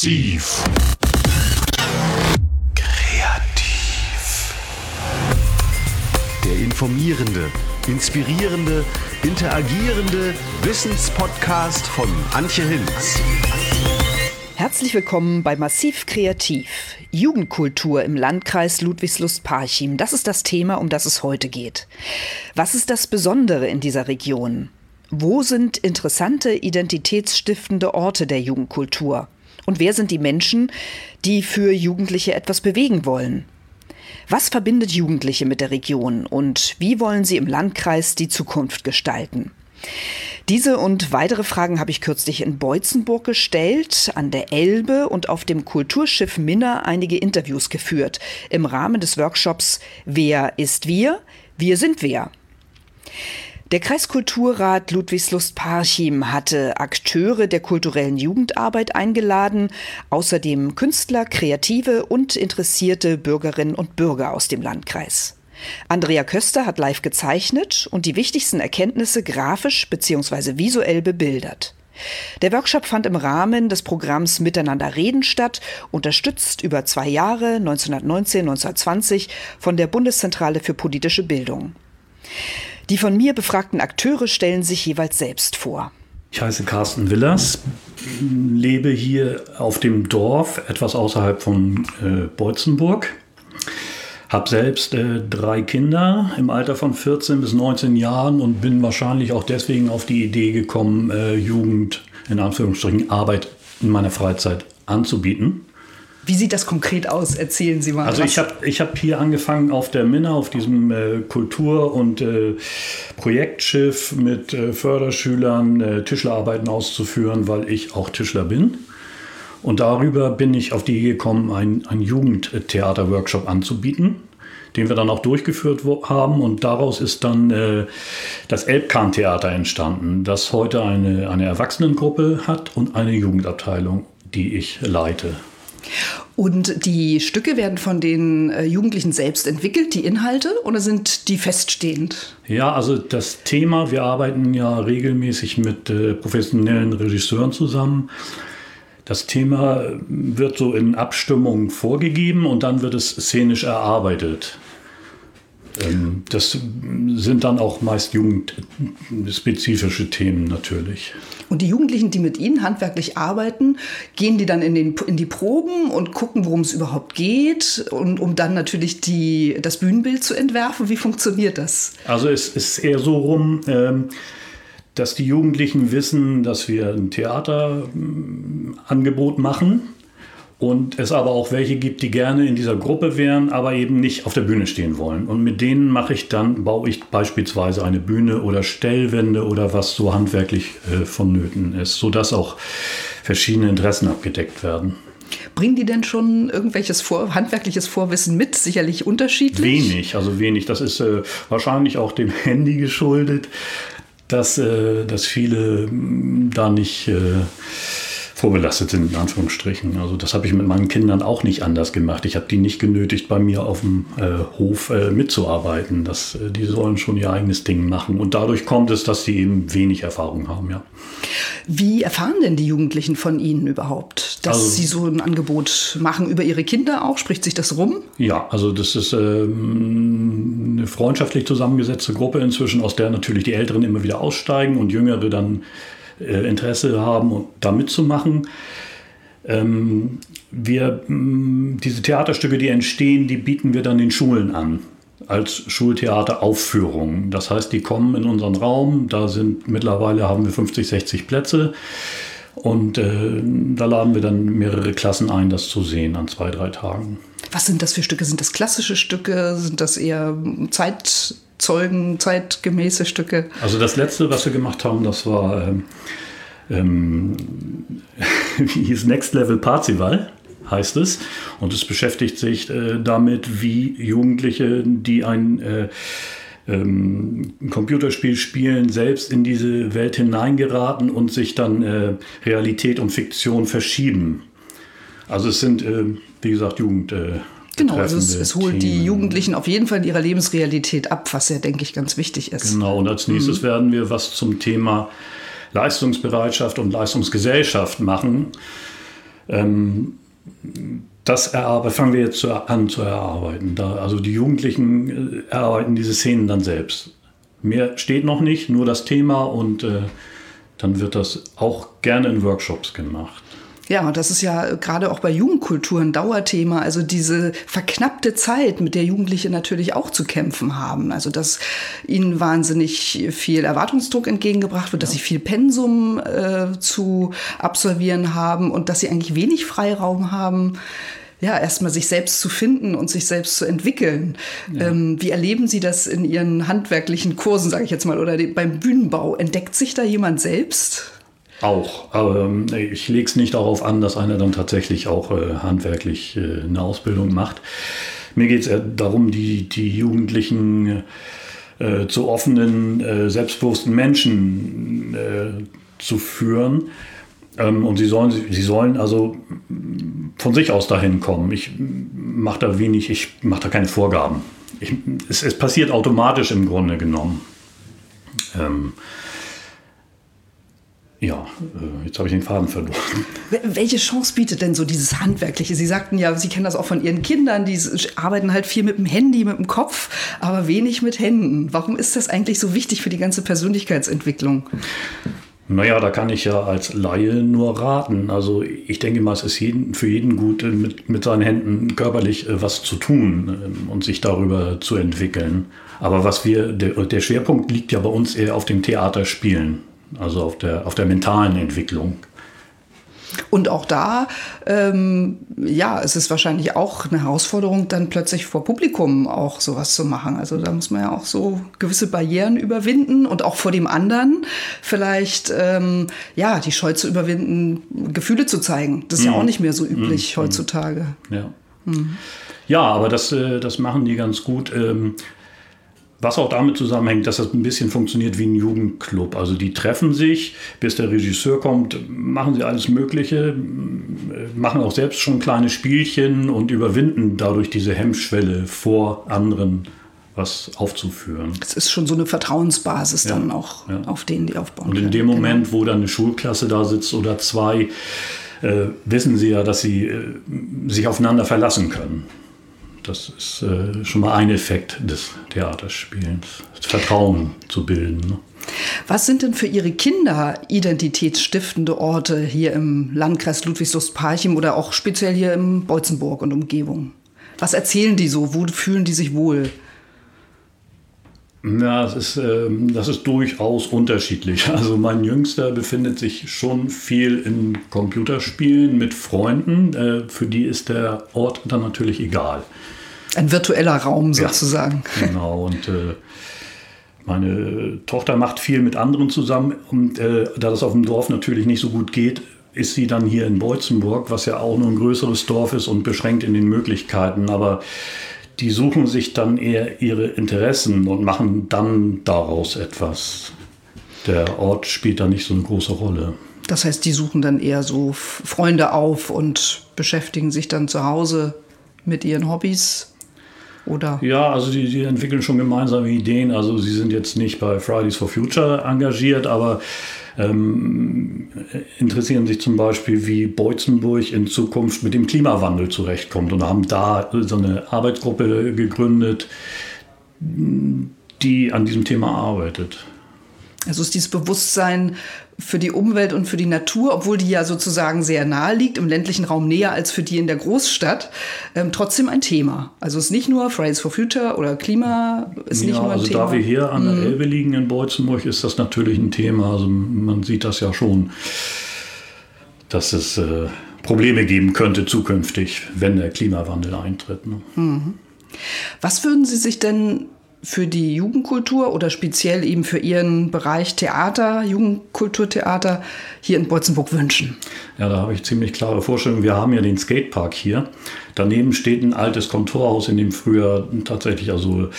Massiv. Kreativ. Der informierende, inspirierende, interagierende Wissenspodcast von Antje Hinz. Herzlich willkommen bei Massiv Kreativ. Jugendkultur im Landkreis Ludwigslust-Parchim. Das ist das Thema, um das es heute geht. Was ist das Besondere in dieser Region? Wo sind interessante, identitätsstiftende Orte der Jugendkultur? Und wer sind die Menschen, die für Jugendliche etwas bewegen wollen? Was verbindet Jugendliche mit der Region und wie wollen sie im Landkreis die Zukunft gestalten? Diese und weitere Fragen habe ich kürzlich in Beutzenburg gestellt, an der Elbe und auf dem Kulturschiff Minna einige Interviews geführt im Rahmen des Workshops Wer ist wir? Wir sind wer. Der Kreiskulturrat Ludwigslust-Parchim hatte Akteure der kulturellen Jugendarbeit eingeladen, außerdem Künstler, Kreative und interessierte Bürgerinnen und Bürger aus dem Landkreis. Andrea Köster hat live gezeichnet und die wichtigsten Erkenntnisse grafisch bzw. visuell bebildert. Der Workshop fand im Rahmen des Programms Miteinander reden statt, unterstützt über zwei Jahre 1919-1920 von der Bundeszentrale für politische Bildung. Die von mir befragten Akteure stellen sich jeweils selbst vor. Ich heiße Carsten Willers, lebe hier auf dem Dorf, etwas außerhalb von äh, Beutzenburg. Habe selbst äh, drei Kinder im Alter von 14 bis 19 Jahren und bin wahrscheinlich auch deswegen auf die Idee gekommen, äh, Jugend in Anführungsstrichen Arbeit in meiner Freizeit anzubieten. Wie sieht das konkret aus? Erzählen Sie mal. Also was. ich habe ich hab hier angefangen auf der Minna, auf diesem äh, Kultur- und äh, Projektschiff mit äh, Förderschülern äh, Tischlerarbeiten auszuführen, weil ich auch Tischler bin. Und darüber bin ich auf die Idee gekommen, einen, einen Jugendtheater-Workshop anzubieten, den wir dann auch durchgeführt haben. Und daraus ist dann äh, das Elbkahn-Theater entstanden, das heute eine, eine Erwachsenengruppe hat und eine Jugendabteilung, die ich leite. Und die Stücke werden von den äh, Jugendlichen selbst entwickelt, die Inhalte, oder sind die feststehend? Ja, also das Thema, wir arbeiten ja regelmäßig mit äh, professionellen Regisseuren zusammen. Das Thema wird so in Abstimmung vorgegeben und dann wird es szenisch erarbeitet. Ähm, das sind dann auch meist jugendspezifische Themen natürlich. Und die Jugendlichen, die mit Ihnen handwerklich arbeiten, gehen die dann in, den, in die Proben und gucken, worum es überhaupt geht, und, um dann natürlich die, das Bühnenbild zu entwerfen. Wie funktioniert das? Also es ist eher so rum, ähm, dass die Jugendlichen wissen, dass wir ein Theaterangebot machen und es aber auch welche gibt, die gerne in dieser Gruppe wären, aber eben nicht auf der Bühne stehen wollen. Und mit denen mache ich dann, baue ich beispielsweise eine Bühne oder Stellwände oder was so handwerklich äh, vonnöten ist, sodass auch verschiedene Interessen abgedeckt werden. Bringen die denn schon irgendwelches Vor handwerkliches Vorwissen mit? Sicherlich unterschiedlich? Wenig, also wenig. Das ist äh, wahrscheinlich auch dem Handy geschuldet, dass, äh, dass viele mm, da nicht äh, vorbelastet sind, in Anführungsstrichen. Also das habe ich mit meinen Kindern auch nicht anders gemacht. Ich habe die nicht genötigt, bei mir auf dem äh, Hof äh, mitzuarbeiten. Das, äh, die sollen schon ihr eigenes Ding machen. Und dadurch kommt es, dass sie eben wenig Erfahrung haben, ja. Wie erfahren denn die Jugendlichen von Ihnen überhaupt, dass also, sie so ein Angebot machen über ihre Kinder auch? Spricht sich das rum? Ja, also das ist ähm, eine freundschaftlich zusammengesetzte Gruppe inzwischen, aus der natürlich die Älteren immer wieder aussteigen und Jüngere dann äh, Interesse haben, da mitzumachen. Ähm, wir, mm, diese Theaterstücke, die entstehen, die bieten wir dann den Schulen an als Schultheateraufführung. Das heißt, die kommen in unseren Raum, da sind mittlerweile haben wir 50, 60 Plätze und äh, da laden wir dann mehrere Klassen ein, das zu sehen an zwei, drei Tagen. Was sind das für Stücke? Sind das klassische Stücke? Sind das eher Zeit Zeugen, zeitgemäße Stücke. Also das letzte, was wir gemacht haben, das war, ähm, ähm, wie hieß Next Level Parzival heißt es. Und es beschäftigt sich äh, damit, wie Jugendliche, die ein äh, ähm, Computerspiel spielen, selbst in diese Welt hineingeraten und sich dann äh, Realität und Fiktion verschieben. Also es sind, äh, wie gesagt, Jugend. Genau, also es, es holt Themen. die Jugendlichen auf jeden Fall in ihrer Lebensrealität ab, was ja, denke ich, ganz wichtig ist. Genau, und als nächstes mhm. werden wir was zum Thema Leistungsbereitschaft und Leistungsgesellschaft machen. Ähm, das erarbeiten, fangen wir jetzt an zu erarbeiten. Da, also die Jugendlichen äh, erarbeiten diese Szenen dann selbst. Mehr steht noch nicht, nur das Thema und äh, dann wird das auch gerne in Workshops gemacht. Ja, das ist ja gerade auch bei Jugendkultur ein Dauerthema. Also diese verknappte Zeit, mit der Jugendliche natürlich auch zu kämpfen haben. Also dass ihnen wahnsinnig viel Erwartungsdruck entgegengebracht wird, dass sie viel Pensum äh, zu absolvieren haben und dass sie eigentlich wenig Freiraum haben, ja, erstmal sich selbst zu finden und sich selbst zu entwickeln. Ja. Ähm, wie erleben Sie das in Ihren handwerklichen Kursen, sage ich jetzt mal, oder beim Bühnenbau? Entdeckt sich da jemand selbst? Auch, aber ähm, ich lege es nicht darauf an, dass einer dann tatsächlich auch äh, handwerklich äh, eine Ausbildung macht. Mir geht es darum, die, die Jugendlichen äh, zu offenen, selbstbewussten Menschen zu führen. Ähm, und sie sollen, sie sollen also von sich aus dahin kommen. Ich mache da wenig, ich mache da keine Vorgaben. Ich, es, es, passiert automatisch im Grunde genommen. Ähm, ja, äh, jetzt habe ich den Faden verloren. Welche Chance bietet denn so dieses Handwerkliche? Sie sagten ja, Sie kennen das auch von Ihren Kindern, die arbeiten halt viel mit dem Handy, mit dem Kopf, aber wenig mit Händen. Warum ist das eigentlich so wichtig für die ganze Persönlichkeitsentwicklung? Naja, da kann ich ja als Laie nur raten. Also ich denke mal, es ist jeden, für jeden gut, mit, mit seinen Händen körperlich äh, was zu tun ähm, und sich darüber zu entwickeln. Aber was wir, der, der Schwerpunkt liegt ja bei uns eher auf dem Theaterspielen also auf der, auf der mentalen Entwicklung. Und auch da, ähm, ja, es ist wahrscheinlich auch eine Herausforderung, dann plötzlich vor Publikum auch sowas zu machen. Also da muss man ja auch so gewisse Barrieren überwinden und auch vor dem anderen vielleicht, ähm, ja, die Scheu zu überwinden, Gefühle zu zeigen. Das ist mhm. ja auch nicht mehr so üblich mhm. heutzutage. Ja. Mhm. Ja, aber das, äh, das machen die ganz gut. Was auch damit zusammenhängt, dass das ein bisschen funktioniert wie ein Jugendclub. Also die treffen sich, bis der Regisseur kommt, machen sie alles Mögliche, machen auch selbst schon kleine Spielchen und überwinden dadurch diese Hemmschwelle vor anderen was aufzuführen. Es ist schon so eine Vertrauensbasis ja, dann auch, ja. auf denen die aufbauen. Und in dem Moment, genau. wo dann eine Schulklasse da sitzt oder zwei, äh, wissen sie ja, dass sie äh, sich aufeinander verlassen können. Das ist äh, schon mal ein Effekt des Theaterspielens, Vertrauen zu bilden. Ne? Was sind denn für Ihre Kinder identitätsstiftende Orte hier im Landkreis Ludwigslust-Parchim oder auch speziell hier im Beutzenburg und Umgebung? Was erzählen die so? Wo fühlen die sich wohl? Ja, das ist, äh, das ist durchaus unterschiedlich. Also mein Jüngster befindet sich schon viel in Computerspielen mit Freunden. Äh, für die ist der Ort dann natürlich egal. Ein virtueller Raum sozusagen. Ja, genau. Und äh, meine Tochter macht viel mit anderen zusammen. Und äh, da das auf dem Dorf natürlich nicht so gut geht, ist sie dann hier in Beutzenburg, was ja auch nur ein größeres Dorf ist und beschränkt in den Möglichkeiten. Aber die suchen sich dann eher ihre Interessen und machen dann daraus etwas. Der Ort spielt da nicht so eine große Rolle. Das heißt, die suchen dann eher so Freunde auf und beschäftigen sich dann zu Hause mit ihren Hobbys? Oder? Ja, also die, die entwickeln schon gemeinsame Ideen. Also sie sind jetzt nicht bei Fridays for Future engagiert, aber ähm, interessieren sich zum Beispiel, wie Beutzenburg in Zukunft mit dem Klimawandel zurechtkommt und haben da so eine Arbeitsgruppe gegründet, die an diesem Thema arbeitet. Also ist dieses Bewusstsein für die Umwelt und für die Natur, obwohl die ja sozusagen sehr nahe liegt, im ländlichen Raum näher als für die in der Großstadt, ähm, trotzdem ein Thema. Also es ist nicht nur Fridays for Future oder Klima, ist ja, nicht nur ein also Thema. Da wir hier an der mhm. Elbe liegen in Beutzenburg, ist das natürlich ein Thema. Also man sieht das ja schon, dass es äh, Probleme geben könnte zukünftig, wenn der Klimawandel eintritt. Ne? Mhm. Was würden Sie sich denn für die Jugendkultur oder speziell eben für Ihren Bereich Theater, Jugendkulturtheater hier in Beutzenburg wünschen? Ja, da habe ich ziemlich klare Vorstellungen. Wir haben ja den Skatepark hier. Daneben steht ein altes Kontorhaus, in dem früher tatsächlich also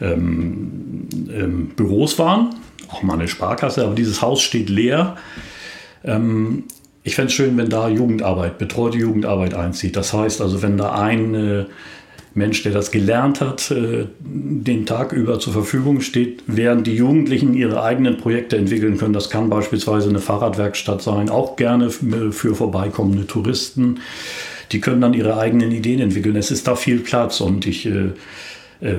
ähm, ähm, Büros waren, auch mal eine Sparkasse, aber dieses Haus steht leer. Ähm, ich fände es schön, wenn da Jugendarbeit, betreute Jugendarbeit einzieht. Das heißt also, wenn da ein Mensch, der das gelernt hat, äh, den Tag über zur Verfügung steht, während die Jugendlichen ihre eigenen Projekte entwickeln können. Das kann beispielsweise eine Fahrradwerkstatt sein, auch gerne für vorbeikommende Touristen. Die können dann ihre eigenen Ideen entwickeln. Es ist da viel Platz und ich äh, äh,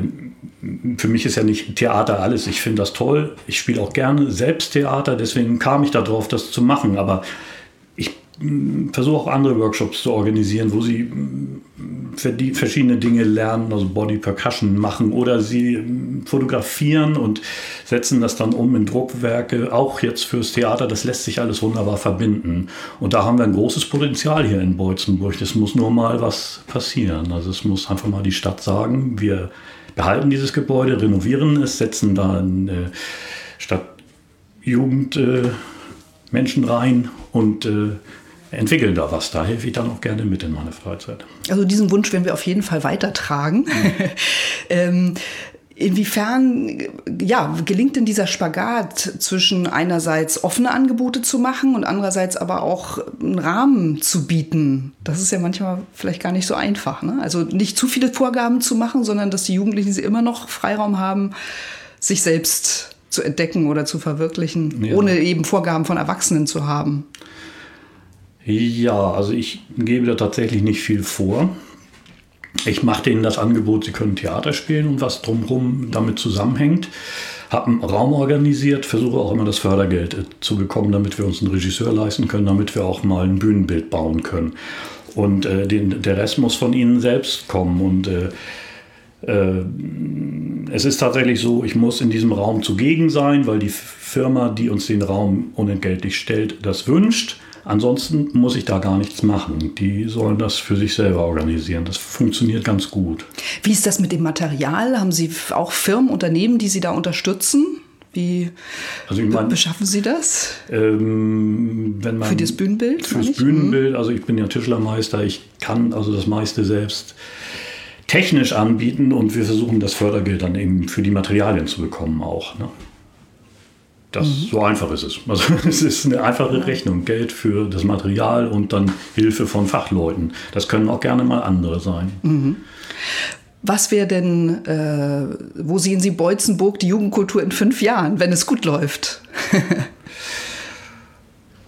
für mich ist ja nicht Theater alles. Ich finde das toll. Ich spiele auch gerne selbst Theater, deswegen kam ich darauf, das zu machen. Aber versuche auch andere Workshops zu organisieren, wo sie verschiedene Dinge lernen, also Body Percussion machen oder sie fotografieren und setzen das dann um in Druckwerke, auch jetzt fürs Theater. Das lässt sich alles wunderbar verbinden. Und da haben wir ein großes Potenzial hier in Beutzenburg. Es muss nur mal was passieren. Also es muss einfach mal die Stadt sagen, wir behalten dieses Gebäude, renovieren es, setzen da eine Stadt Jugend äh, Menschen rein und äh, entwickeln da was. Da helfe ich dann auch gerne mit in meiner Freizeit. Also diesen Wunsch werden wir auf jeden Fall weitertragen. Mhm. ähm, Inwiefern ja, gelingt denn dieser Spagat zwischen einerseits offene Angebote zu machen und andererseits aber auch einen Rahmen zu bieten? Das ist ja manchmal vielleicht gar nicht so einfach. Ne? Also nicht zu viele Vorgaben zu machen, sondern dass die Jugendlichen sie immer noch Freiraum haben, sich selbst zu entdecken oder zu verwirklichen, ja. ohne eben Vorgaben von Erwachsenen zu haben. Ja, also ich gebe da tatsächlich nicht viel vor. Ich mache denen das Angebot, sie können Theater spielen und was drumherum damit zusammenhängt. Habe einen Raum organisiert, versuche auch immer das Fördergeld äh, zu bekommen, damit wir uns einen Regisseur leisten können, damit wir auch mal ein Bühnenbild bauen können. Und äh, den, der Rest muss von ihnen selbst kommen. Und äh, äh, es ist tatsächlich so, ich muss in diesem Raum zugegen sein, weil die Firma, die uns den Raum unentgeltlich stellt, das wünscht. Ansonsten muss ich da gar nichts machen. Die sollen das für sich selber organisieren. Das funktioniert ganz gut. Wie ist das mit dem Material? Haben Sie auch Firmen, Unternehmen, die Sie da unterstützen? Wie also ich mein, beschaffen Sie das? Ähm, man, für das Bühnenbild? Fürs Bühnenbild. Also ich bin ja Tischlermeister. Ich kann also das meiste selbst technisch anbieten und wir versuchen das Fördergeld dann eben für die Materialien zu bekommen auch. Ne? Das, mhm. So einfach ist es. Also es ist eine einfache Rechnung. Geld für das Material und dann Hilfe von Fachleuten. Das können auch gerne mal andere sein. Mhm. Was wäre denn, äh, wo sehen Sie Beutzenburg, die Jugendkultur in fünf Jahren, wenn es gut läuft?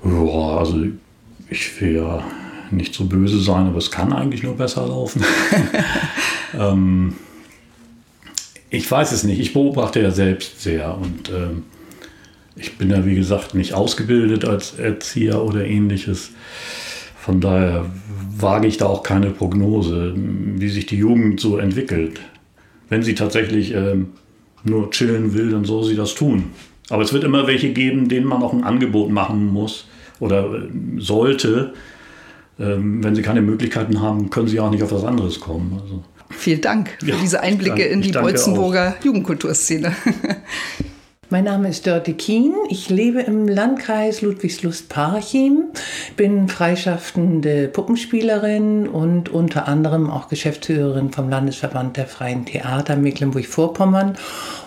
ja, also ich will ja nicht so böse sein, aber es kann eigentlich nur besser laufen. ähm, ich weiß es nicht. Ich beobachte ja selbst sehr und ähm, ich bin ja, wie gesagt, nicht ausgebildet als Erzieher oder ähnliches. Von daher wage ich da auch keine Prognose, wie sich die Jugend so entwickelt. Wenn sie tatsächlich ähm, nur chillen will, dann soll sie das tun. Aber es wird immer welche geben, denen man auch ein Angebot machen muss oder äh, sollte. Ähm, wenn sie keine Möglichkeiten haben, können sie auch nicht auf was anderes kommen. Also. Vielen Dank für ja, diese Einblicke in die Beutzenburger Jugendkulturszene. Mein Name ist Dörte Kien. Ich lebe im Landkreis Ludwigslust-Parchim, bin freischaffende Puppenspielerin und unter anderem auch Geschäftsführerin vom Landesverband der Freien Theater Mecklenburg-Vorpommern.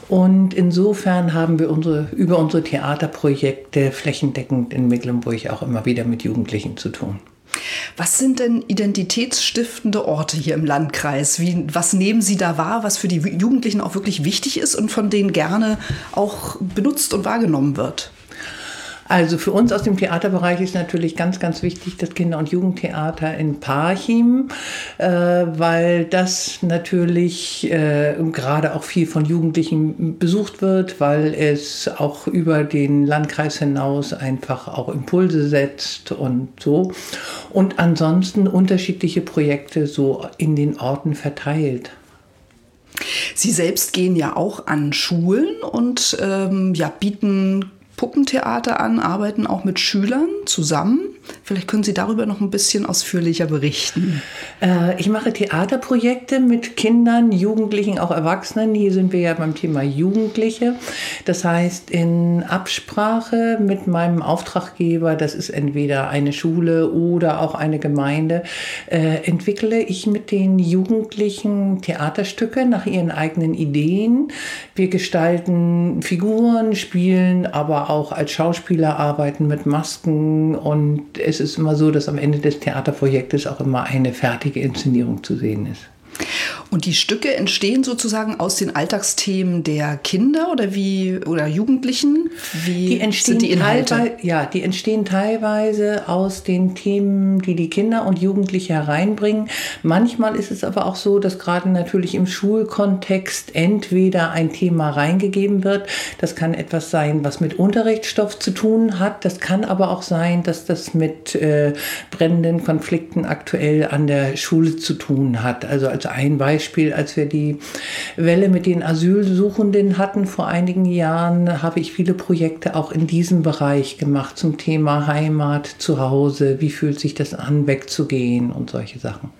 Und insofern haben wir unsere, über unsere Theaterprojekte flächendeckend in Mecklenburg auch immer wieder mit Jugendlichen zu tun. Was sind denn identitätsstiftende Orte hier im Landkreis? Wie, was nehmen Sie da wahr, was für die Jugendlichen auch wirklich wichtig ist und von denen gerne auch benutzt und wahrgenommen wird? Also für uns aus dem Theaterbereich ist natürlich ganz, ganz wichtig das Kinder- und Jugendtheater in Parchim, äh, weil das natürlich äh, gerade auch viel von Jugendlichen besucht wird, weil es auch über den Landkreis hinaus einfach auch Impulse setzt und so. Und ansonsten unterschiedliche Projekte so in den Orten verteilt. Sie selbst gehen ja auch an Schulen und ähm, ja, bieten Puppentheater an, arbeiten auch mit Schülern zusammen. Vielleicht können Sie darüber noch ein bisschen ausführlicher berichten. Äh, ich mache Theaterprojekte mit Kindern, Jugendlichen, auch Erwachsenen. Hier sind wir ja beim Thema Jugendliche. Das heißt, in Absprache mit meinem Auftraggeber, das ist entweder eine Schule oder auch eine Gemeinde, äh, entwickle ich mit den Jugendlichen Theaterstücke nach ihren eigenen Ideen. Wir gestalten Figuren, spielen, aber auch als Schauspieler arbeiten mit Masken und es ist immer so, dass am Ende des Theaterprojektes auch immer eine fertige Inszenierung zu sehen ist. Und die Stücke entstehen sozusagen aus den Alltagsthemen der Kinder oder wie oder Jugendlichen? Wie die entstehen sind die Inhalte? Ja, die entstehen teilweise aus den Themen, die die Kinder und Jugendliche hereinbringen. Manchmal ist es aber auch so, dass gerade natürlich im Schulkontext entweder ein Thema reingegeben wird. Das kann etwas sein, was mit Unterrichtsstoff zu tun hat. Das kann aber auch sein, dass das mit äh, brennenden Konflikten aktuell an der Schule zu tun hat. Also als ein Beispiel, als wir die Welle mit den Asylsuchenden hatten vor einigen Jahren, habe ich viele Projekte auch in diesem Bereich gemacht zum Thema Heimat, Zuhause, wie fühlt sich das an, wegzugehen und solche Sachen.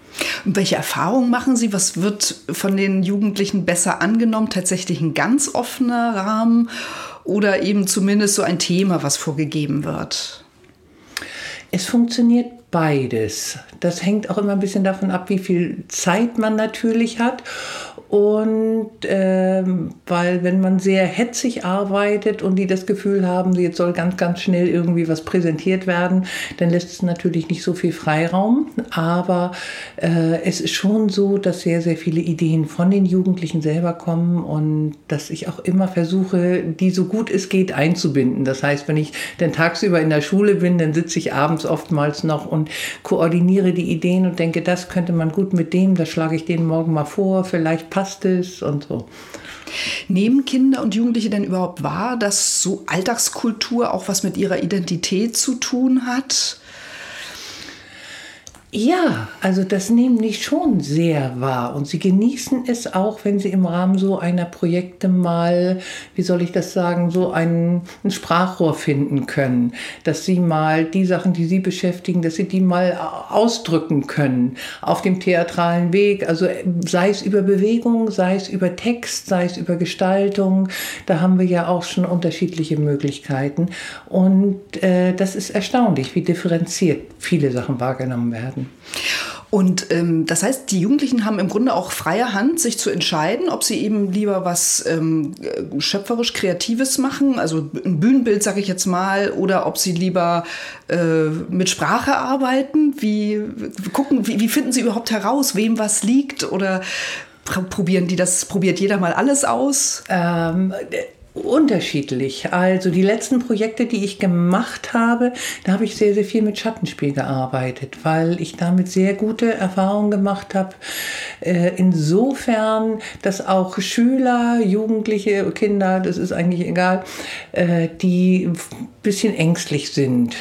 Und welche Erfahrungen machen Sie? Was wird von den Jugendlichen besser angenommen? Tatsächlich ein ganz offener Rahmen oder eben zumindest so ein Thema, was vorgegeben wird? Es funktioniert beides. Das hängt auch immer ein bisschen davon ab, wie viel Zeit man natürlich hat und ähm, weil wenn man sehr hetzig arbeitet und die das Gefühl haben, jetzt soll ganz, ganz schnell irgendwie was präsentiert werden, dann lässt es natürlich nicht so viel Freiraum. Aber äh, es ist schon so, dass sehr, sehr viele Ideen von den Jugendlichen selber kommen und dass ich auch immer versuche, die so gut es geht einzubinden. Das heißt, wenn ich dann tagsüber in der Schule bin, dann sitze ich abends oftmals noch und koordiniere die Ideen und denke, das könnte man gut mit dem, das schlage ich denen morgen mal vor, vielleicht passt es und so. Nehmen Kinder und Jugendliche denn überhaupt wahr, dass so Alltagskultur auch was mit ihrer Identität zu tun hat? Ja, also das nehmen die schon sehr wahr. Und sie genießen es auch, wenn sie im Rahmen so einer Projekte mal, wie soll ich das sagen, so ein, ein Sprachrohr finden können, dass sie mal die Sachen, die sie beschäftigen, dass sie die mal ausdrücken können auf dem theatralen Weg, also sei es über Bewegung, sei es über Text, sei es über Gestaltung, da haben wir ja auch schon unterschiedliche Möglichkeiten. Und äh, das ist erstaunlich, wie differenziert viele Sachen wahrgenommen werden werden. Und ähm, das heißt, die Jugendlichen haben im Grunde auch freie Hand, sich zu entscheiden, ob sie eben lieber was ähm, schöpferisch Kreatives machen, also ein Bühnenbild, sage ich jetzt mal, oder ob sie lieber äh, mit Sprache arbeiten. Wie gucken, wie, wie finden sie überhaupt heraus, wem was liegt? Oder probieren die das, probiert jeder mal alles aus? Ähm, unterschiedlich. Also die letzten Projekte, die ich gemacht habe, da habe ich sehr, sehr viel mit Schattenspiel gearbeitet, weil ich damit sehr gute Erfahrungen gemacht habe. Äh, insofern, dass auch Schüler, Jugendliche, Kinder, das ist eigentlich egal, äh, die bisschen ängstlich sind,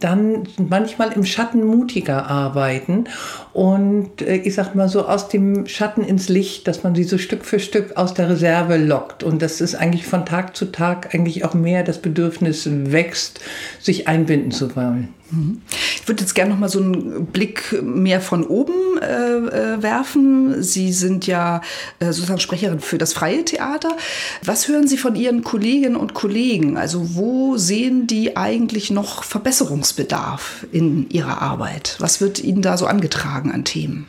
dann manchmal im Schatten mutiger arbeiten und äh, ich sag mal so aus dem Schatten ins Licht, dass man sie so Stück für Stück aus der Reserve lockt und das ist eigentlich von Tag zu Tag eigentlich auch mehr das Bedürfnis wächst, sich einbinden zu wollen. Ich würde jetzt gerne noch mal so einen Blick mehr von oben äh, äh, werfen. Sie sind ja äh, sozusagen Sprecherin für das freie Theater. Was hören Sie von Ihren Kolleginnen und Kollegen? Also wo sehen die eigentlich noch Verbesserungsbedarf in ihrer Arbeit? Was wird Ihnen da so angetragen an Themen?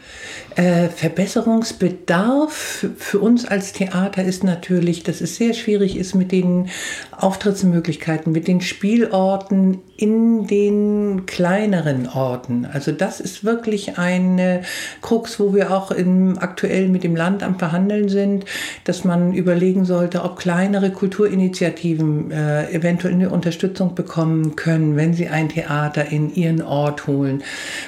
Äh, Verbesserungsbedarf für uns als Theater ist natürlich, dass es sehr schwierig ist mit den Auftrittsmöglichkeiten, mit den Spielorten in den kleineren Orten. Also das ist wirklich eine Krux, wo wir auch im, aktuell mit dem Land am Verhandeln sind, dass man überlegen sollte, ob kleinere Kulturinitiativen äh, eventuell eine Unterstützung bekommen können, wenn sie ein Theater in ihren Ort holen.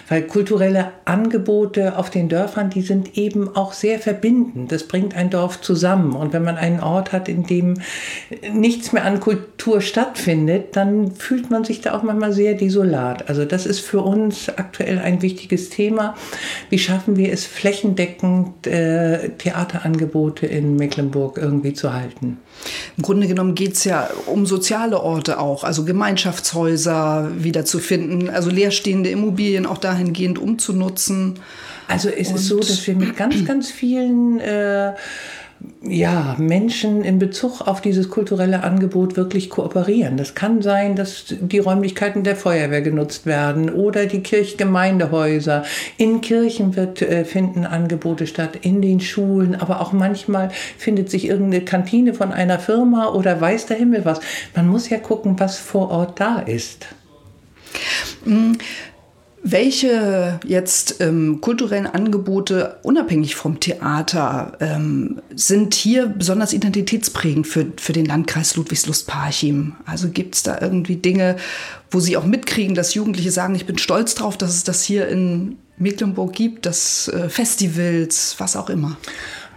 Weil kulturelle Angebote auf den Dörfern, die sind eben auch sehr verbindend. Das bringt ein Dorf zusammen. Und wenn man einen Ort hat, in dem nichts mehr an Kultur stattfindet, dann fühlt man sich da auch manchmal sehr desolat. Also das ist für uns aktuell ein wichtiges Thema. Wie schaffen wir es flächendeckend, äh, Theaterangebote in Mecklenburg irgendwie zu halten? Im Grunde genommen geht es ja um soziale Orte auch, also Gemeinschaftshäuser wiederzufinden, also leerstehende Immobilien auch dahingehend umzunutzen. Also es Und ist so, dass wir mit ganz, ganz vielen äh, ja, Menschen in Bezug auf dieses kulturelle Angebot wirklich kooperieren. Das kann sein, dass die Räumlichkeiten der Feuerwehr genutzt werden oder die Kirchgemeindehäuser. In Kirchen wird, äh, finden Angebote statt, in den Schulen, aber auch manchmal findet sich irgendeine Kantine von einer Firma oder weiß der Himmel was. Man muss ja gucken, was vor Ort da ist. Mhm Welche jetzt ähm, kulturellen Angebote, unabhängig vom Theater, ähm, sind hier besonders identitätsprägend für, für den Landkreis Ludwigslust-Parchim? Also gibt es da irgendwie Dinge, wo Sie auch mitkriegen, dass Jugendliche sagen, ich bin stolz drauf, dass es das hier in Mecklenburg gibt, das äh, Festivals, was auch immer?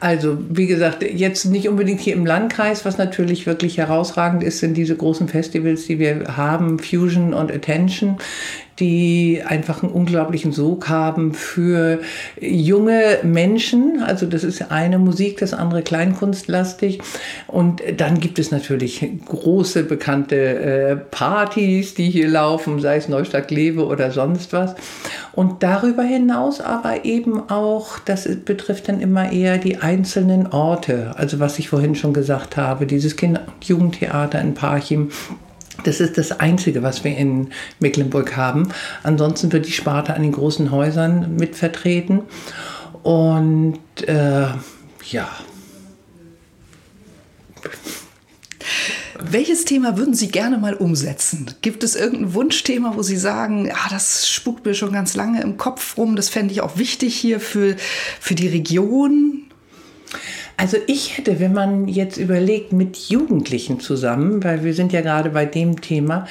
Also, wie gesagt, jetzt nicht unbedingt hier im Landkreis, was natürlich wirklich herausragend ist, sind diese großen Festivals, die wir haben, Fusion und Attention die einfach einen unglaublichen Sog haben für junge Menschen. Also das ist eine Musik, das andere kleinkunstlastig. Und dann gibt es natürlich große bekannte äh, Partys, die hier laufen, sei es Neustadt Lewe oder sonst was. Und darüber hinaus aber eben auch, das betrifft dann immer eher die einzelnen Orte. Also was ich vorhin schon gesagt habe, dieses Kinder- und Jugendtheater in Parchim, das ist das Einzige, was wir in Mecklenburg haben. Ansonsten wird die Sparte an den großen Häusern mit vertreten. Und äh, ja. Welches Thema würden Sie gerne mal umsetzen? Gibt es irgendein Wunschthema, wo Sie sagen, ah, das spukt mir schon ganz lange im Kopf rum, das fände ich auch wichtig hier für, für die Region? Also ich hätte, wenn man jetzt überlegt, mit Jugendlichen zusammen, weil wir sind ja gerade bei dem Thema,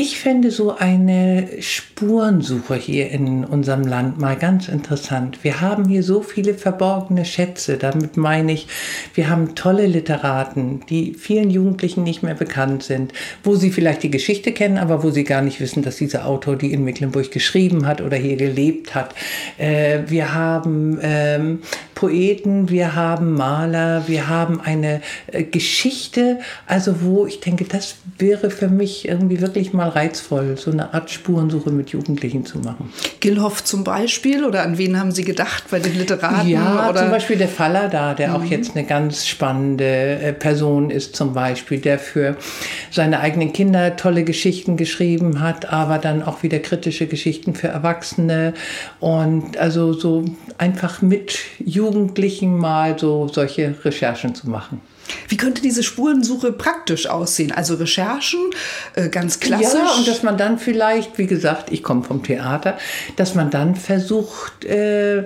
ich fände so eine Spurensuche hier in unserem Land mal ganz interessant. Wir haben hier so viele verborgene Schätze. Damit meine ich, wir haben tolle Literaten, die vielen Jugendlichen nicht mehr bekannt sind, wo sie vielleicht die Geschichte kennen, aber wo sie gar nicht wissen, dass dieser Autor die in Mecklenburg geschrieben hat oder hier gelebt hat. Äh, wir haben ähm, Poeten, wir haben Maler, wir haben eine äh, Geschichte, also wo ich denke, das wäre für mich irgendwie wirklich mal reizvoll, so eine Art Spurensuche mit Jugendlichen zu machen. Gilhoff zum Beispiel oder an wen haben Sie gedacht bei den Literaten? Ja, oder? zum Beispiel der Faller da, der mhm. auch jetzt eine ganz spannende äh, Person ist zum Beispiel, der für seine eigenen Kinder tolle Geschichten geschrieben hat, aber dann auch wieder kritische Geschichten für Erwachsene und also so einfach mit Jugendlichen Jugendlichen mal so solche Recherchen zu machen. Wie könnte diese Spurensuche praktisch aussehen? Also Recherchen, äh, ganz klassisch. Ja, und dass man dann vielleicht, wie gesagt, ich komme vom Theater, dass man dann versucht, äh,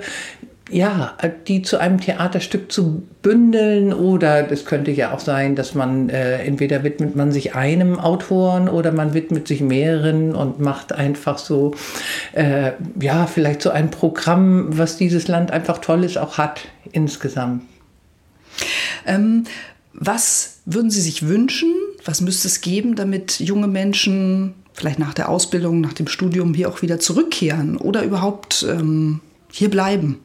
ja, die zu einem Theaterstück zu bündeln oder es könnte ja auch sein, dass man äh, entweder widmet man sich einem Autoren oder man widmet sich mehreren und macht einfach so, äh, ja, vielleicht so ein Programm, was dieses Land einfach Tolles auch hat insgesamt. Ähm, was würden Sie sich wünschen? Was müsste es geben, damit junge Menschen vielleicht nach der Ausbildung, nach dem Studium hier auch wieder zurückkehren oder überhaupt ähm, hier bleiben?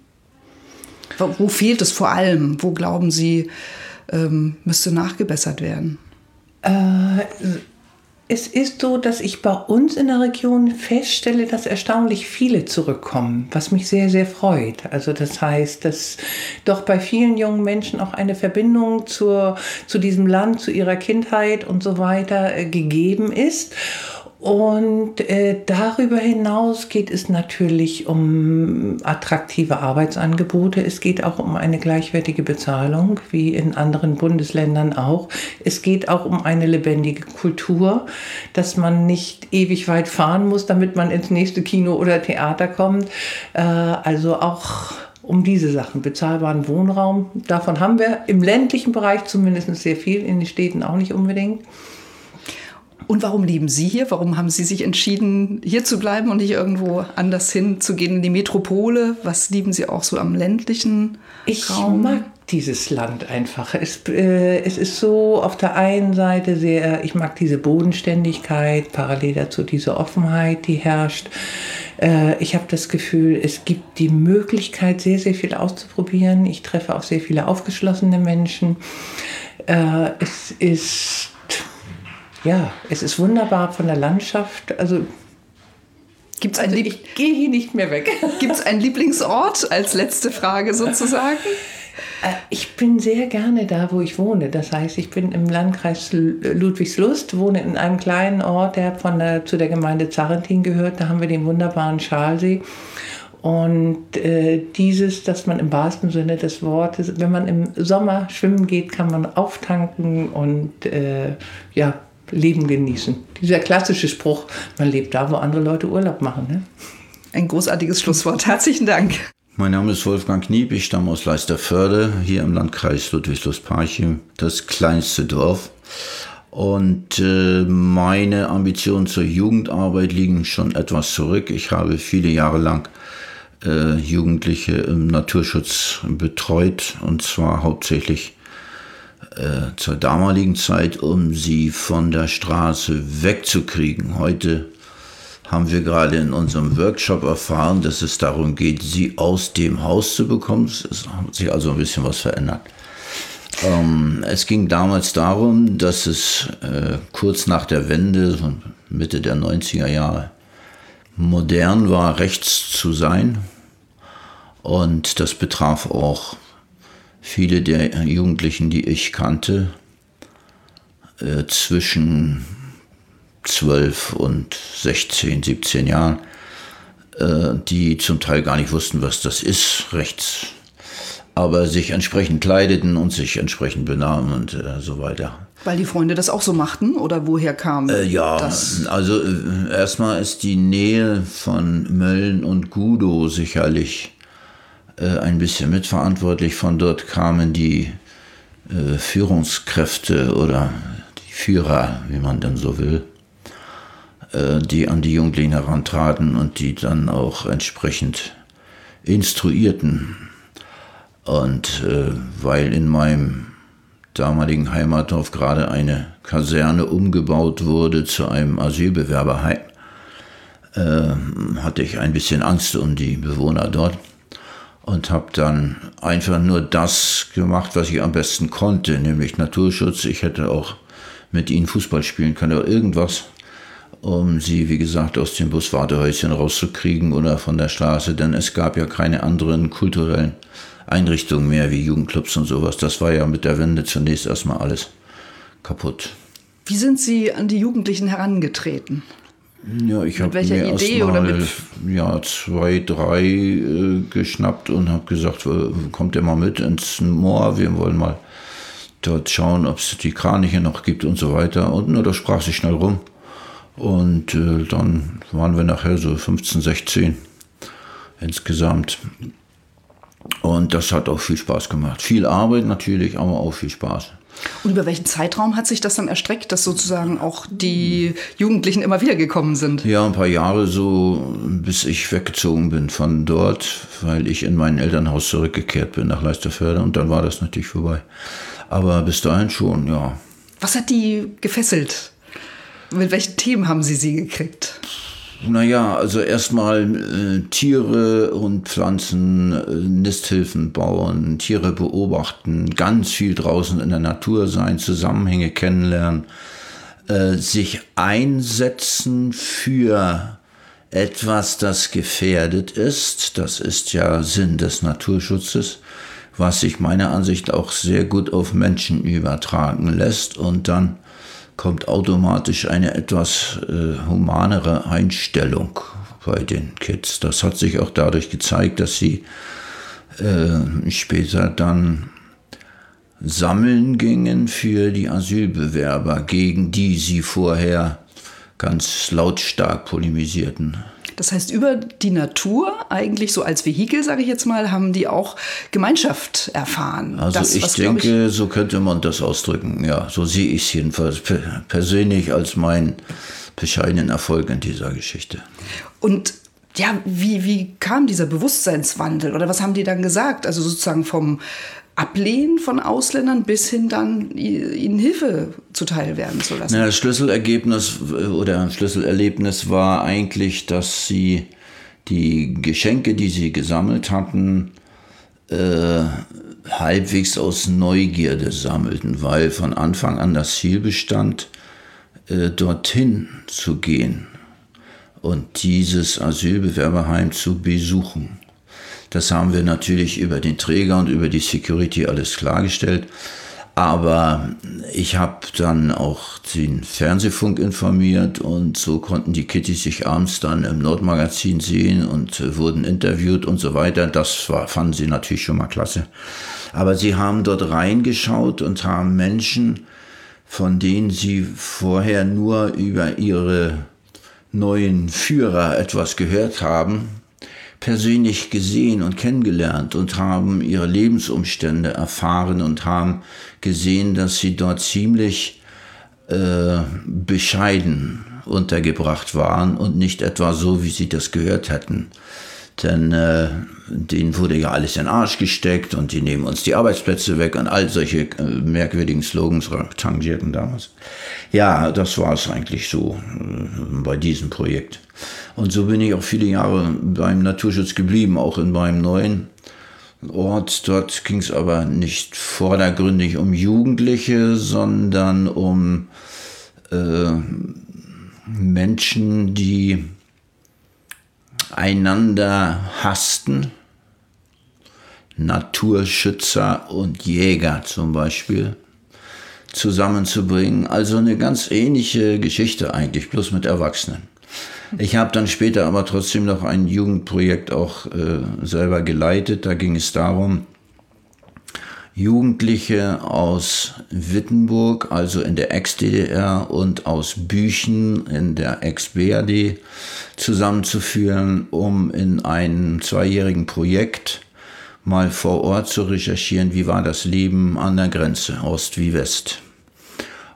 Wo fehlt es vor allem? Wo glauben Sie, ähm, müsste nachgebessert werden? Äh, es ist so, dass ich bei uns in der Region feststelle, dass erstaunlich viele zurückkommen, was mich sehr, sehr freut. Also das heißt, dass doch bei vielen jungen Menschen auch eine Verbindung zur, zu diesem Land, zu ihrer Kindheit und so weiter äh, gegeben ist. Und äh, darüber hinaus geht es natürlich um attraktive Arbeitsangebote. Es geht auch um eine gleichwertige Bezahlung, wie in anderen Bundesländern auch. Es geht auch um eine lebendige Kultur, dass man nicht ewig weit fahren muss, damit man ins nächste Kino oder Theater kommt. Äh, also auch um diese Sachen, bezahlbaren Wohnraum. Davon haben wir im ländlichen Bereich zumindest sehr viel, in den Städten auch nicht unbedingt. Und warum lieben Sie hier? Warum haben Sie sich entschieden, hier zu bleiben und nicht irgendwo anders hinzugehen in die Metropole? Was lieben Sie auch so am ländlichen ich Raum? Ich mag dieses Land einfach. Es, äh, es ist so auf der einen Seite sehr, ich mag diese Bodenständigkeit, parallel dazu diese Offenheit, die herrscht. Äh, ich habe das Gefühl, es gibt die Möglichkeit, sehr, sehr viel auszuprobieren. Ich treffe auch sehr viele aufgeschlossene Menschen. Äh, es ist ja, es ist wunderbar von der Landschaft. Also Gibt's also ich gehe hier nicht mehr weg. Gibt es einen Lieblingsort als letzte Frage sozusagen? Äh, ich bin sehr gerne da, wo ich wohne. Das heißt, ich bin im Landkreis Ludwigslust, wohne in einem kleinen Ort, der von der, zu der Gemeinde Zarentin gehört. Da haben wir den wunderbaren Schalsee. Und äh, dieses, dass man im wahrsten Sinne des Wortes, wenn man im Sommer schwimmen geht, kann man auftanken und äh, ja, Leben genießen. Dieser klassische Spruch, man lebt da, wo andere Leute Urlaub machen. Ne? Ein großartiges Schlusswort. Herzlichen Dank. Mein Name ist Wolfgang Kniep, ich stamme aus Leisterförde, hier im Landkreis Ludwigslust-Parchim, das kleinste Dorf. Und äh, meine Ambitionen zur Jugendarbeit liegen schon etwas zurück. Ich habe viele Jahre lang äh, Jugendliche im Naturschutz betreut und zwar hauptsächlich äh, zur damaligen Zeit, um sie von der Straße wegzukriegen. Heute haben wir gerade in unserem Workshop erfahren, dass es darum geht, sie aus dem Haus zu bekommen. Es hat sich also ein bisschen was verändert. Ähm, es ging damals darum, dass es äh, kurz nach der Wende, Mitte der 90er Jahre, modern war, rechts zu sein. Und das betraf auch viele der Jugendlichen, die ich kannte, äh, zwischen 12 und 16, 17 Jahren, äh, die zum Teil gar nicht wussten, was das ist, rechts, aber sich entsprechend kleideten und sich entsprechend benahmen und äh, so weiter. Weil die Freunde das auch so machten oder woher kam äh, ja, das? also erstmal ist die Nähe von Mölln und Gudo sicherlich äh, ein bisschen mitverantwortlich. Von dort kamen die äh, Führungskräfte oder die Führer, wie man dann so will, äh, die an die Junglinge herantraten und die dann auch entsprechend instruierten. Und äh, weil in meinem damaligen Heimatdorf gerade eine Kaserne umgebaut wurde zu einem Asylbewerberheim, äh, hatte ich ein bisschen Angst um die Bewohner dort und habe dann einfach nur das gemacht, was ich am besten konnte, nämlich Naturschutz. Ich hätte auch mit ihnen Fußball spielen können oder irgendwas um sie, wie gesagt, aus dem Buswartehäuschen rauszukriegen oder von der Straße, denn es gab ja keine anderen kulturellen Einrichtungen mehr wie Jugendclubs und sowas. Das war ja mit der Wende zunächst erstmal alles kaputt. Wie sind Sie an die Jugendlichen herangetreten? Ja, ich habe mir Idee erst mal, ja, zwei, drei äh, geschnappt und habe gesagt, kommt ihr mal mit ins Moor, wir wollen mal dort schauen, ob es die Kraniche noch gibt und so weiter. Und nur, das sprach sich schnell rum. Und äh, dann waren wir nachher so 15, 16 insgesamt. Und das hat auch viel Spaß gemacht. Viel Arbeit natürlich, aber auch viel Spaß. Und über welchen Zeitraum hat sich das dann erstreckt, dass sozusagen auch die Jugendlichen immer wieder gekommen sind? Ja, ein paar Jahre so, bis ich weggezogen bin von dort, weil ich in mein Elternhaus zurückgekehrt bin nach Leisterförde und dann war das natürlich vorbei. Aber bis dahin schon, ja. Was hat die gefesselt? Mit welchen Themen haben Sie sie gekriegt? Naja, also erstmal äh, Tiere und Pflanzen, äh, Nisthilfen bauen, Tiere beobachten, ganz viel draußen in der Natur sein, Zusammenhänge kennenlernen, äh, sich einsetzen für etwas, das gefährdet ist. Das ist ja Sinn des Naturschutzes, was sich meiner Ansicht auch sehr gut auf Menschen übertragen lässt und dann kommt automatisch eine etwas äh, humanere Einstellung bei den Kids. Das hat sich auch dadurch gezeigt, dass sie äh, später dann sammeln gingen für die Asylbewerber, gegen die sie vorher ganz lautstark polemisierten. Das heißt, über die Natur, eigentlich so als Vehikel, sage ich jetzt mal, haben die auch Gemeinschaft erfahren. Also das, ich denke, ich so könnte man das ausdrücken. Ja, so sehe ich es jedenfalls persönlich als meinen bescheidenen Erfolg in dieser Geschichte. Und ja, wie, wie kam dieser Bewusstseinswandel oder was haben die dann gesagt? Also sozusagen vom Ablehnen von Ausländern bis hin dann ihnen Hilfe zuteil werden zu lassen. Ja, das Schlüsselergebnis oder Schlüsselerlebnis war eigentlich, dass sie die Geschenke, die sie gesammelt hatten, äh, halbwegs aus Neugierde sammelten, weil von Anfang an das Ziel bestand, äh, dorthin zu gehen und dieses Asylbewerberheim zu besuchen. Das haben wir natürlich über den Träger und über die Security alles klargestellt. Aber ich habe dann auch den Fernsehfunk informiert und so konnten die Kittys sich abends dann im Nordmagazin sehen und wurden interviewt und so weiter. Das war, fanden sie natürlich schon mal klasse. Aber sie haben dort reingeschaut und haben Menschen, von denen sie vorher nur über ihre neuen Führer etwas gehört haben, persönlich gesehen und kennengelernt und haben ihre Lebensumstände erfahren und haben gesehen, dass sie dort ziemlich äh, bescheiden untergebracht waren und nicht etwa so, wie sie das gehört hätten. Denn äh, denen wurde ja alles in den Arsch gesteckt und die nehmen uns die Arbeitsplätze weg und all solche äh, merkwürdigen Slogans tangierten damals. Ja, das war es eigentlich so äh, bei diesem Projekt. Und so bin ich auch viele Jahre beim Naturschutz geblieben, auch in meinem neuen Ort. Dort ging es aber nicht vordergründig um Jugendliche, sondern um äh, Menschen, die einander hassten, Naturschützer und Jäger zum Beispiel, zusammenzubringen. Also eine ganz ähnliche Geschichte eigentlich, bloß mit Erwachsenen. Ich habe dann später aber trotzdem noch ein Jugendprojekt auch äh, selber geleitet. Da ging es darum, Jugendliche aus Wittenburg, also in der Ex-DDR, und aus Büchen in der Ex-BRD zusammenzuführen, um in einem zweijährigen Projekt mal vor Ort zu recherchieren, wie war das Leben an der Grenze, Ost wie West.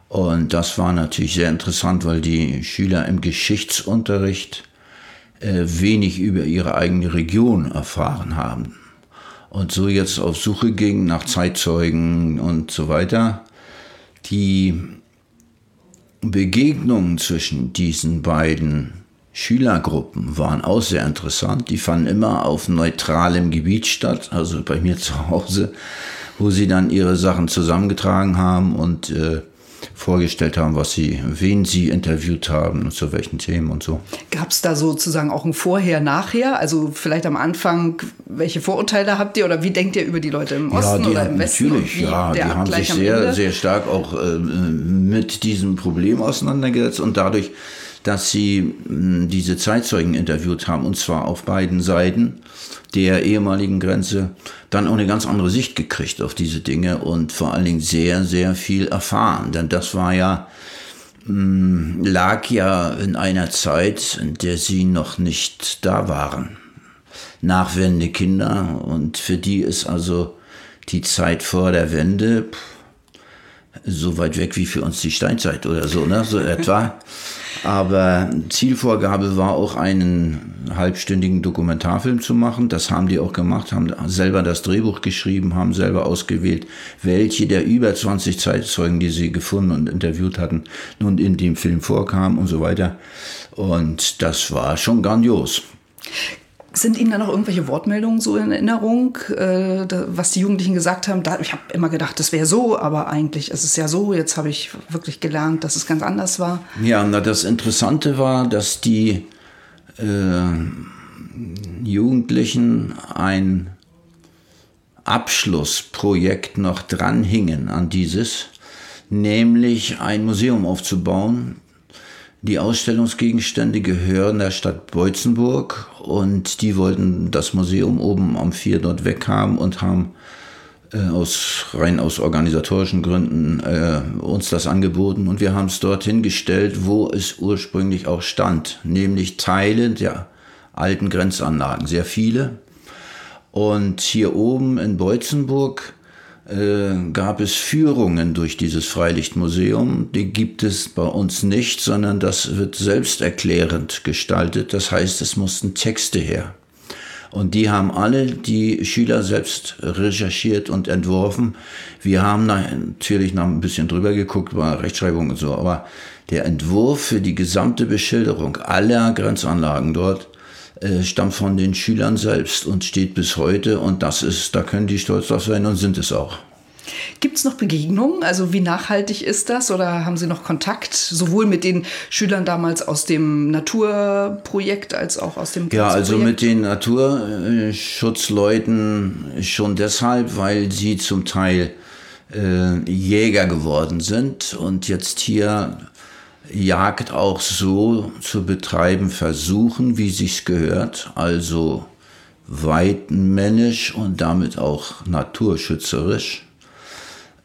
Und das war natürlich sehr interessant, weil die Schüler im Geschichtsunterricht äh, wenig über ihre eigene Region erfahren haben und so jetzt auf Suche ging nach Zeitzeugen und so weiter. Die Begegnungen zwischen diesen beiden Schülergruppen waren auch sehr interessant. Die fanden immer auf neutralem Gebiet statt, also bei mir zu Hause, wo sie dann ihre Sachen zusammengetragen haben und äh, vorgestellt haben, was sie, wen sie interviewt haben und zu welchen Themen und so. Gab es da sozusagen auch ein Vorher, Nachher? Also vielleicht am Anfang, welche Vorurteile habt ihr oder wie denkt ihr über die Leute im Osten ja, oder im Westen? Natürlich, ja, die haben sich sehr, sehr stark auch äh, mit diesem Problem auseinandergesetzt und dadurch, dass sie mh, diese Zeitzeugen interviewt haben und zwar auf beiden Seiten der ehemaligen Grenze, dann auch eine ganz andere Sicht gekriegt auf diese Dinge und vor allen Dingen sehr, sehr viel erfahren. Denn das war ja, mh, lag ja in einer Zeit, in der sie noch nicht da waren. Nachwendende Kinder und für die ist also die Zeit vor der Wende so weit weg wie für uns die Steinzeit oder so, ne? so etwa. Aber Zielvorgabe war auch einen halbstündigen Dokumentarfilm zu machen. Das haben die auch gemacht, haben selber das Drehbuch geschrieben, haben selber ausgewählt, welche der über 20 Zeitzeugen, die sie gefunden und interviewt hatten, nun in dem Film vorkamen und so weiter. Und das war schon grandios. Sind Ihnen da noch irgendwelche Wortmeldungen so in Erinnerung, äh, da, was die Jugendlichen gesagt haben? Da, ich habe immer gedacht, das wäre so, aber eigentlich ist es ja so. Jetzt habe ich wirklich gelernt, dass es ganz anders war. Ja, na, das Interessante war, dass die äh, Jugendlichen ein Abschlussprojekt noch dranhingen an dieses, nämlich ein Museum aufzubauen, die Ausstellungsgegenstände gehören der Stadt Beutzenburg und die wollten das Museum oben am Vier dort weghaben und haben äh, aus rein aus organisatorischen Gründen äh, uns das angeboten und wir haben es dorthin gestellt, wo es ursprünglich auch stand, nämlich Teile der alten Grenzanlagen, sehr viele. Und hier oben in Beutzenburg äh, gab es Führungen durch dieses Freilichtmuseum. Die gibt es bei uns nicht, sondern das wird selbsterklärend gestaltet. Das heißt, es mussten Texte her. Und die haben alle die Schüler selbst recherchiert und entworfen. Wir haben natürlich noch ein bisschen drüber geguckt, bei Rechtschreibung und so, aber der Entwurf für die gesamte Beschilderung aller Grenzanlagen dort äh, stammt von den Schülern selbst und steht bis heute. Und das ist, da können die stolz drauf sein und sind es auch. Gibt es noch Begegnungen? Also wie nachhaltig ist das? Oder haben Sie noch Kontakt sowohl mit den Schülern damals aus dem Naturprojekt als auch aus dem Ja, also mit den Naturschutzleuten schon deshalb, weil sie zum Teil äh, Jäger geworden sind und jetzt hier Jagd auch so zu betreiben versuchen, wie sich's gehört, also weitmännisch und damit auch naturschützerisch.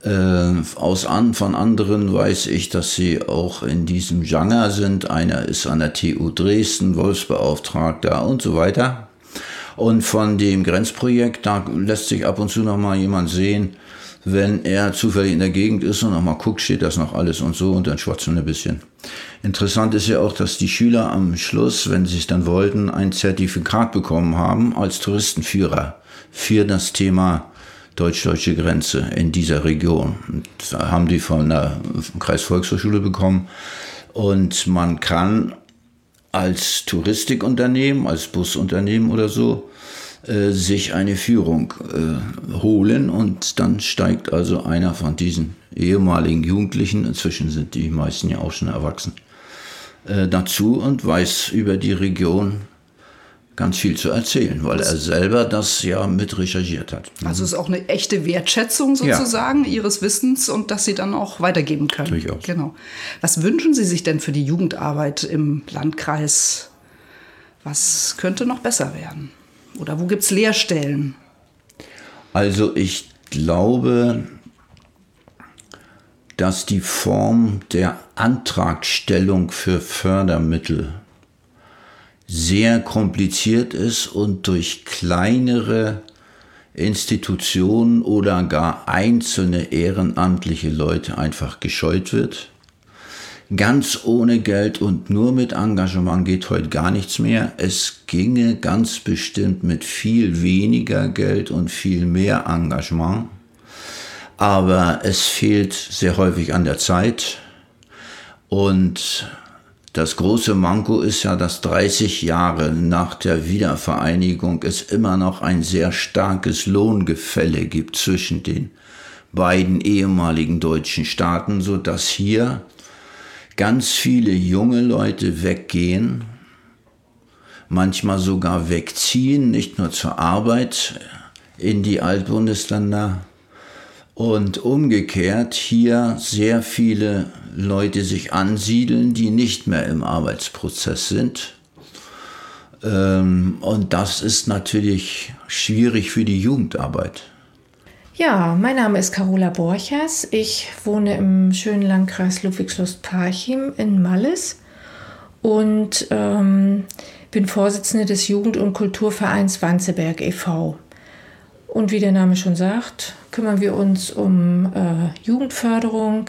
Äh, aus an, von anderen weiß ich, dass sie auch in diesem Genre sind. Einer ist an der TU Dresden, Wolfsbeauftragter und so weiter. Und von dem Grenzprojekt, da lässt sich ab und zu noch mal jemand sehen, wenn er zufällig in der Gegend ist und noch mal guckt, steht das noch alles und so und dann schwatzen wir ein bisschen. Interessant ist ja auch, dass die Schüler am Schluss, wenn sie es dann wollten, ein Zertifikat bekommen haben als Touristenführer für das Thema deutsch-deutsche Grenze in dieser Region. Da haben die von der Kreisvolkshochschule bekommen. Und man kann als Touristikunternehmen, als Busunternehmen oder so, äh, sich eine Führung äh, holen und dann steigt also einer von diesen ehemaligen Jugendlichen, inzwischen sind die meisten ja auch schon erwachsen, äh, dazu und weiß über die Region ganz viel zu erzählen, weil er selber das ja mit recherchiert hat. Also es ist auch eine echte Wertschätzung sozusagen ja. ihres Wissens und dass sie dann auch weitergeben können. Durchaus. Genau. Was wünschen Sie sich denn für die Jugendarbeit im Landkreis? Was könnte noch besser werden? Oder wo gibt es Leerstellen? Also ich glaube, dass die Form der Antragstellung für Fördermittel sehr kompliziert ist und durch kleinere Institutionen oder gar einzelne ehrenamtliche Leute einfach gescheut wird. Ganz ohne Geld und nur mit Engagement geht heute gar nichts mehr. Es ginge ganz bestimmt mit viel weniger Geld und viel mehr Engagement. Aber es fehlt sehr häufig an der Zeit und das große Manko ist ja, dass 30 Jahre nach der Wiedervereinigung es immer noch ein sehr starkes Lohngefälle gibt zwischen den beiden ehemaligen deutschen Staaten, so dass hier ganz viele junge Leute weggehen, manchmal sogar wegziehen, nicht nur zur Arbeit in die Altbundesländer, und umgekehrt hier sehr viele Leute sich ansiedeln, die nicht mehr im Arbeitsprozess sind. Ähm, und das ist natürlich schwierig für die Jugendarbeit. Ja, mein Name ist Carola Borchers. Ich wohne im schönen Landkreis Ludwigslust-Parchim in Malles und ähm, bin Vorsitzende des Jugend- und Kulturvereins Wanzeberg e.V. Und wie der Name schon sagt, kümmern wir uns um äh, Jugendförderung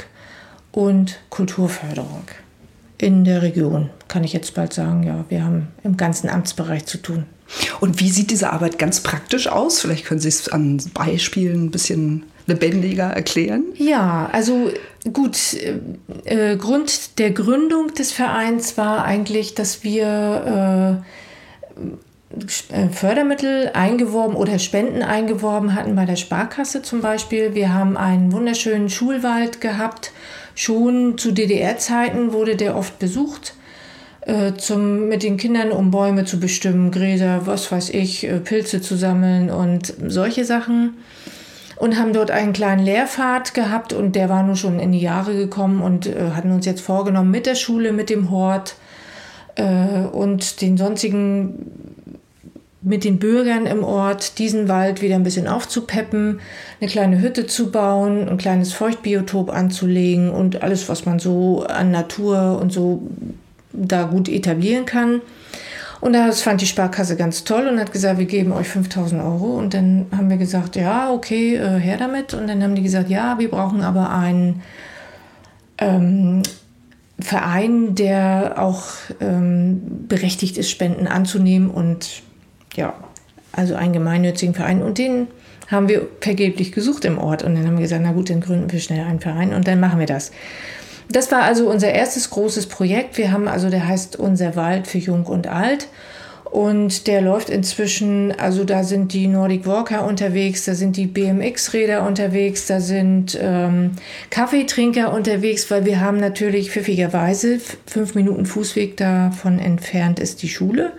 und Kulturförderung in der Region. Kann ich jetzt bald sagen, ja, wir haben im ganzen Amtsbereich zu tun. Und wie sieht diese Arbeit ganz praktisch aus? Vielleicht können Sie es an Beispielen ein bisschen lebendiger erklären? Ja, also gut, äh, Grund der Gründung des Vereins war eigentlich, dass wir äh, äh, Fördermittel eingeworben oder Spenden eingeworben hatten bei der Sparkasse zum Beispiel. Wir haben einen wunderschönen Schulwald gehabt. Schon zu DDR-Zeiten wurde der oft besucht. Äh, zum, mit den Kindern, um Bäume zu bestimmen, Gräser, was weiß ich, äh, Pilze zu sammeln und solche Sachen. Und haben dort einen kleinen Lehrpfad gehabt und der war nun schon in die Jahre gekommen und äh, hatten uns jetzt vorgenommen, mit der Schule, mit dem Hort äh, und den sonstigen mit den Bürgern im Ort diesen Wald wieder ein bisschen aufzupeppen, eine kleine Hütte zu bauen, ein kleines Feuchtbiotop anzulegen und alles, was man so an Natur und so da gut etablieren kann. Und das fand die Sparkasse ganz toll und hat gesagt, wir geben euch 5000 Euro. Und dann haben wir gesagt, ja, okay, äh, her damit. Und dann haben die gesagt, ja, wir brauchen aber einen ähm, Verein, der auch ähm, berechtigt ist, Spenden anzunehmen und ja, also einen gemeinnützigen Verein. Und den haben wir vergeblich gesucht im Ort. Und dann haben wir gesagt, na gut, dann gründen wir schnell einen Verein und dann machen wir das. Das war also unser erstes großes Projekt. Wir haben also, der heißt Unser Wald für Jung und Alt. Und der läuft inzwischen, also da sind die Nordic Walker unterwegs, da sind die BMX-Räder unterwegs, da sind ähm, Kaffeetrinker unterwegs, weil wir haben natürlich pfiffigerweise fünf Minuten Fußweg davon entfernt ist die Schule.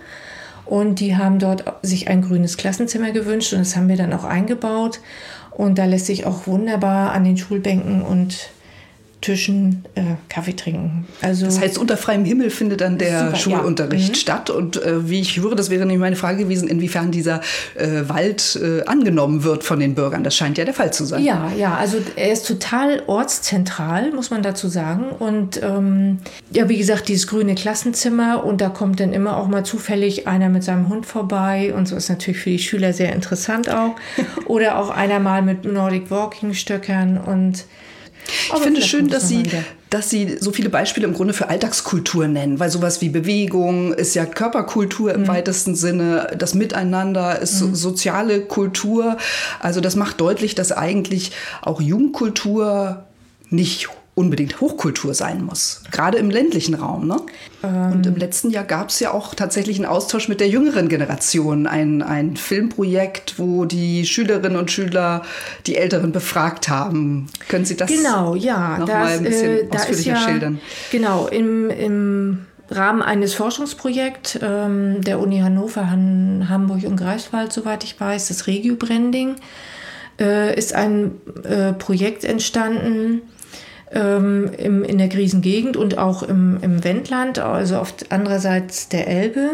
Und die haben dort sich ein grünes Klassenzimmer gewünscht und das haben wir dann auch eingebaut. Und da lässt sich auch wunderbar an den Schulbänken und Tischen äh, Kaffee trinken. Also Das heißt, unter freiem Himmel findet dann der Super, Schulunterricht ja. Mhm. statt. Und äh, wie ich höre, das wäre nämlich meine Frage gewesen, inwiefern dieser äh, Wald äh, angenommen wird von den Bürgern. Das scheint ja der Fall zu sein. Ja, ja, also er ist total ortszentral, muss man dazu sagen. Und ähm, ja, wie gesagt, dieses grüne Klassenzimmer und da kommt dann immer auch mal zufällig einer mit seinem Hund vorbei und so ist natürlich für die Schüler sehr interessant auch. Oder auch einer mal mit Nordic Walking Stöckern und Ich finde es schön, dass Sie, dass Sie so viele Beispiele im Grunde für Alltagskultur nennen, weil sowas wie Bewegung ist ja Körperkultur Mhm. im weitesten Sinne, das Miteinander ist so soziale Kultur. Also das macht deutlich, dass eigentlich auch Jugendkultur nicht unbedingt Hochkultur sein muss, gerade im ländlichen Raum. Ne? Und im letzten Jahr gab es ja auch tatsächlich einen Austausch mit der jüngeren Generation, ein, ein Filmprojekt, wo die Schülerinnen und Schüler die Älteren befragt haben. Können Sie das Genau, ja. noch das, mal ein bisschen äh, ausführlicher ja, schildern? Genau, im, im Rahmen eines Forschungsprojekts ähm, der Uni Hannover, Han Hamburg und Greifswald, soweit ich weiß, das Regio Branding, äh, ist ein äh, Projekt entstanden ähm, im, in der Griesengegend und auch im, im Wendland, also auf andererseits der Elbe.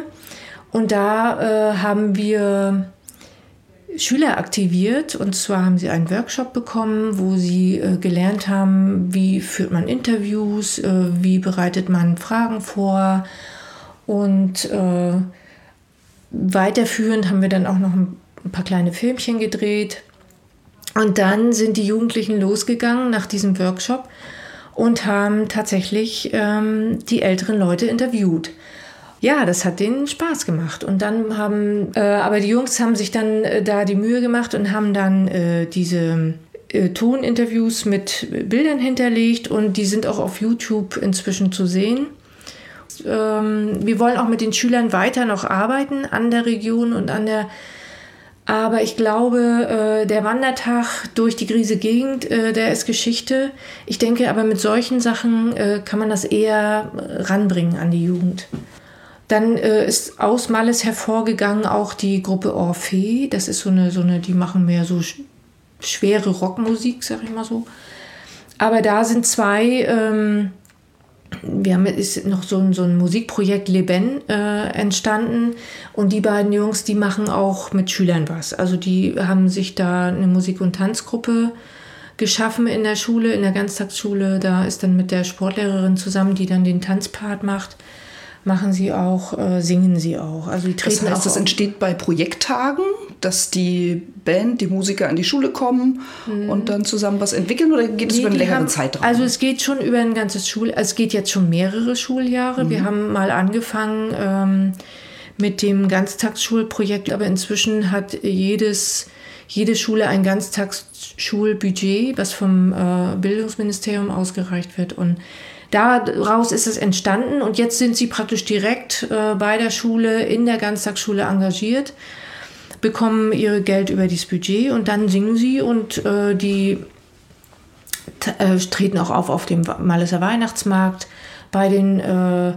Und da äh, haben wir Schüler aktiviert. Und zwar haben sie einen Workshop bekommen, wo sie äh, gelernt haben, wie führt man Interviews, äh, wie bereitet man Fragen vor. Und äh, weiterführend haben wir dann auch noch ein paar kleine Filmchen gedreht und dann sind die Jugendlichen losgegangen nach diesem Workshop und haben tatsächlich ähm, die älteren Leute interviewt. Ja, das hat denen Spaß gemacht. Und dann haben, äh, aber die Jungs haben sich dann äh, da die Mühe gemacht und haben dann äh, diese äh, Toninterviews mit Bildern hinterlegt und die sind auch auf YouTube inzwischen zu sehen. Ähm, wir wollen auch mit den Schülern weiter noch arbeiten an der Region und an der aber ich glaube, äh, der Wandertag durch die Griese Gegend, äh, der ist Geschichte. Ich denke aber mit solchen Sachen äh, kann man das eher ranbringen an die Jugend. Dann äh, ist aus Malles hervorgegangen auch die Gruppe Orphée. Das ist so eine, so eine, die machen mehr so sch schwere Rockmusik, sag ich mal so. Aber da sind zwei, ähm, wir haben ist noch so ein, so ein Musikprojekt Leben äh, entstanden und die beiden Jungs, die machen auch mit Schülern was. Also die haben sich da eine Musik- und Tanzgruppe geschaffen in der Schule, in der Ganztagsschule. Da ist dann mit der Sportlehrerin zusammen, die dann den Tanzpart macht, machen sie auch, äh, singen sie auch. Also die Das treten heißt, auch das entsteht bei Projekttagen, dass die Band, die Musiker an die Schule kommen und dann zusammen was entwickeln oder geht es Mhm. Nee, über einen längeren haben- Zeitraum? Also es geht schon über ein ganzes Schul, also es geht jetzt schon mehrere Schuljahre. Mhm. Wir haben mal angefangen ähm, mit dem Ganztagsschulprojekt, aber inzwischen hat jedes, jede Schule ein Ganztagsschulbudget, was vom äh, Bildungsministerium ausgereicht wird und Daraus ist es entstanden und jetzt sind sie praktisch direkt äh, bei der Schule, in der Ganztagsschule engagiert, bekommen ihr Geld über dieses Budget und dann singen sie und äh, die äh, treten auch auf auf dem Malleser Weihnachtsmarkt bei den, äh,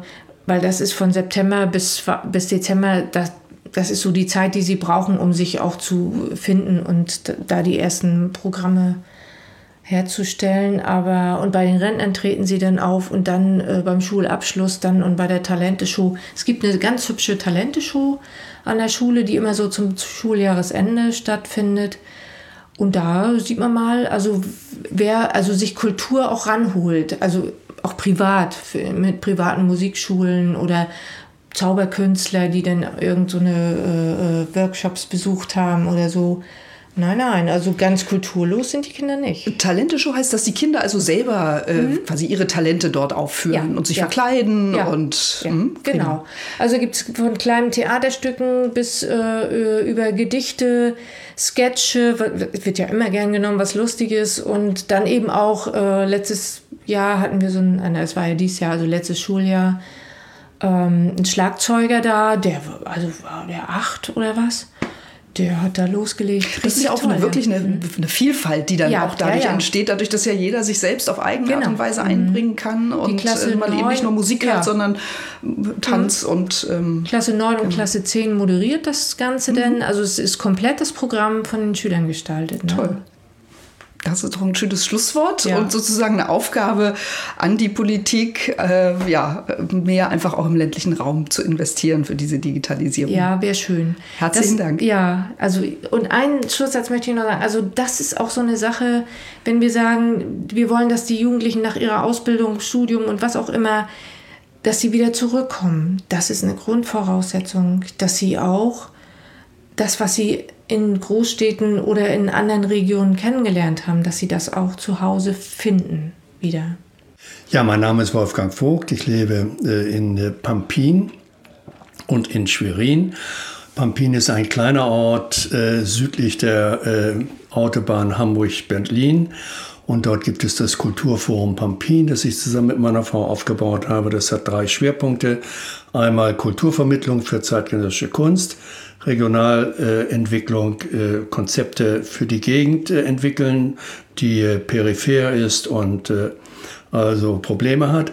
weil das ist von September bis, bis Dezember, das, das ist so die Zeit, die sie brauchen, um sich auch zu finden und da die ersten Programme herzustellen. Aber und bei den Rentnern treten sie dann auf und dann äh, beim Schulabschluss dann und bei der Talenteshow. Es gibt eine ganz hübsche Talenteshow an der Schule, die immer so zum Schuljahresende stattfindet. Und da sieht man mal, also wer also sich Kultur auch ranholt, also auch privat für, mit privaten Musikschulen oder Zauberkünstler, die dann irgend so eine äh, äh, Workshops besucht haben oder so. Nein, nein, also ganz kulturlos sind die Kinder nicht. Talenteshow heißt, dass die Kinder also selber äh, quasi ihre Talente dort aufführen Mhm. Ja, und sich ja. verkleiden Ja, und Ja, hm, genau. Also gibt es von kleinen Theaterstücken bis äh, über Gedichte, Sketche, wird ja immer gern genommen, was Lustiges. Und dann eben auch äh, letztes Jahr hatten wir so ein, äh, es war ja dieses Jahr, also letztes Schuljahr, ähm, ein Schlagzeuger da, der war- also war der acht oder was? Der hat da losgelegt. Das ist ja auch Richtig eine, toll, wirklich eine, eine Vielfalt, die dann Ja, auch dadurch ja, entsteht, dadurch, dass ja jeder sich selbst auf eigene Art Genau. und Weise einbringen kann und Klasse äh, man eben nicht nur Musik hat, sondern Tanz und ähm, Klasse 9 Genau. und Klasse 10 moderiert das Mhm. Ganze denn. Also es ist komplett das Programm von den Schülern gestaltet. Ne? toll. Das ist doch ein schönes Schlusswort Ja. und sozusagen eine Aufgabe an die Politik, äh, ja, mehr einfach auch im ländlichen Raum zu investieren für diese Digitalisierung. Ja, wäre schön. Herzlichen das, Dank. Ja, also und einen Schlusssatz möchte ich noch sagen. Also das ist auch so eine Sache, wenn wir sagen, wir wollen, dass die Jugendlichen nach ihrer Ausbildung, Studium und was auch immer, dass sie wieder zurückkommen. Das ist eine Grundvoraussetzung, dass sie auch das, was sie in Großstädten oder in anderen Regionen kennengelernt haben, dass sie das auch zu Hause finden wieder. Ja, mein Name ist Wolfgang Vogt. Ich lebe äh, in äh, Pampin und in Schwerin. Pampin ist ein kleiner Ort äh, südlich der Autobahn Hamburg-Berlin. Und dort gibt es das Kulturforum Pampin, das ich zusammen mit meiner Frau aufgebaut habe. Das hat drei Schwerpunkte. Einmal Kulturvermittlung für zeitgenössische Kunst, Regionalentwicklung, äh, Konzepte für die Gegend äh, entwickeln, die äh, peripher ist und also Probleme hat.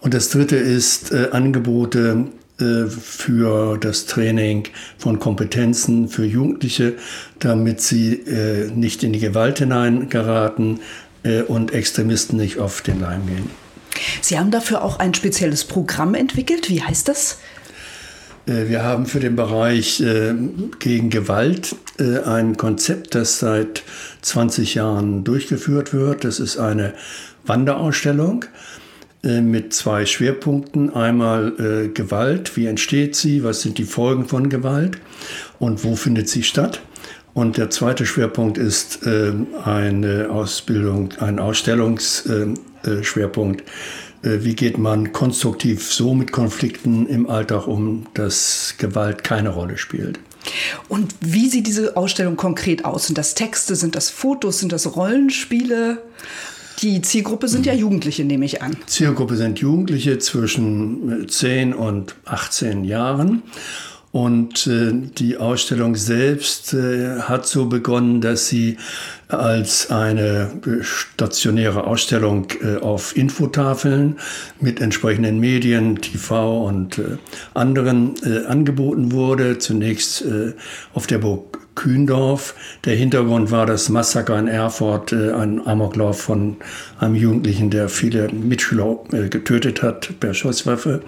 Und das dritte ist Angebote für das Training von Kompetenzen für Jugendliche, damit sie nicht in die Gewalt hineingeraten äh, und Extremisten nicht auf den Leim gehen. Sie haben dafür auch ein spezielles Programm entwickelt. Wie heißt das? Äh, Wir haben für den Bereich äh, gegen Gewalt äh, ein Konzept, das seit 20 Jahren durchgeführt wird. Das ist eine Wanderausstellung mit zwei Schwerpunkten. Einmal Gewalt, wie entsteht sie, was sind die Folgen von Gewalt und wo findet sie statt. Und der zweite Schwerpunkt ist eine Ausbildung, ein Ausstellungsschwerpunkt. Äh. Äh, Wie geht man konstruktiv so mit Konflikten im Alltag um, dass Gewalt keine Rolle spielt? Und wie sieht diese Ausstellung konkret aus? Sind das Texte, sind das Fotos, sind das Rollenspiele? Die Zielgruppe sind ja Jugendliche, nehme ich an. Zielgruppe sind Jugendliche zwischen 10 und 18 Jahren. Und äh, die Ausstellung selbst äh, hat so begonnen, dass sie als eine stationäre Ausstellung äh, auf Infotafeln mit entsprechenden Medien, TV und äh, anderen äh, angeboten wurde. Zunächst auf der Burg Kühndorf. Der Hintergrund war das Massaker in Erfurt, ein Amoklauf von einem Jugendlichen, der viele Mitschüler getötet hat per Schusswaffe.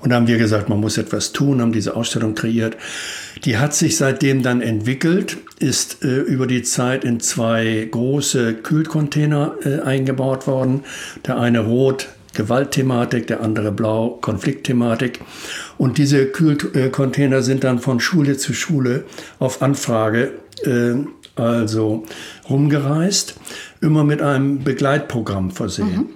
Und da haben wir gesagt, man muss etwas tun, haben diese Ausstellung kreiert. Die hat sich seitdem dann entwickelt, ist über die Zeit in zwei große Kühlcontainer äh, eingebaut worden. Der eine rot, Gewaltthematik, der andere blau, Konfliktthematik. Und diese Kühlcontainer sind dann von Schule zu Schule auf Anfrage äh, also rumgereist, immer mit einem Begleitprogramm versehen.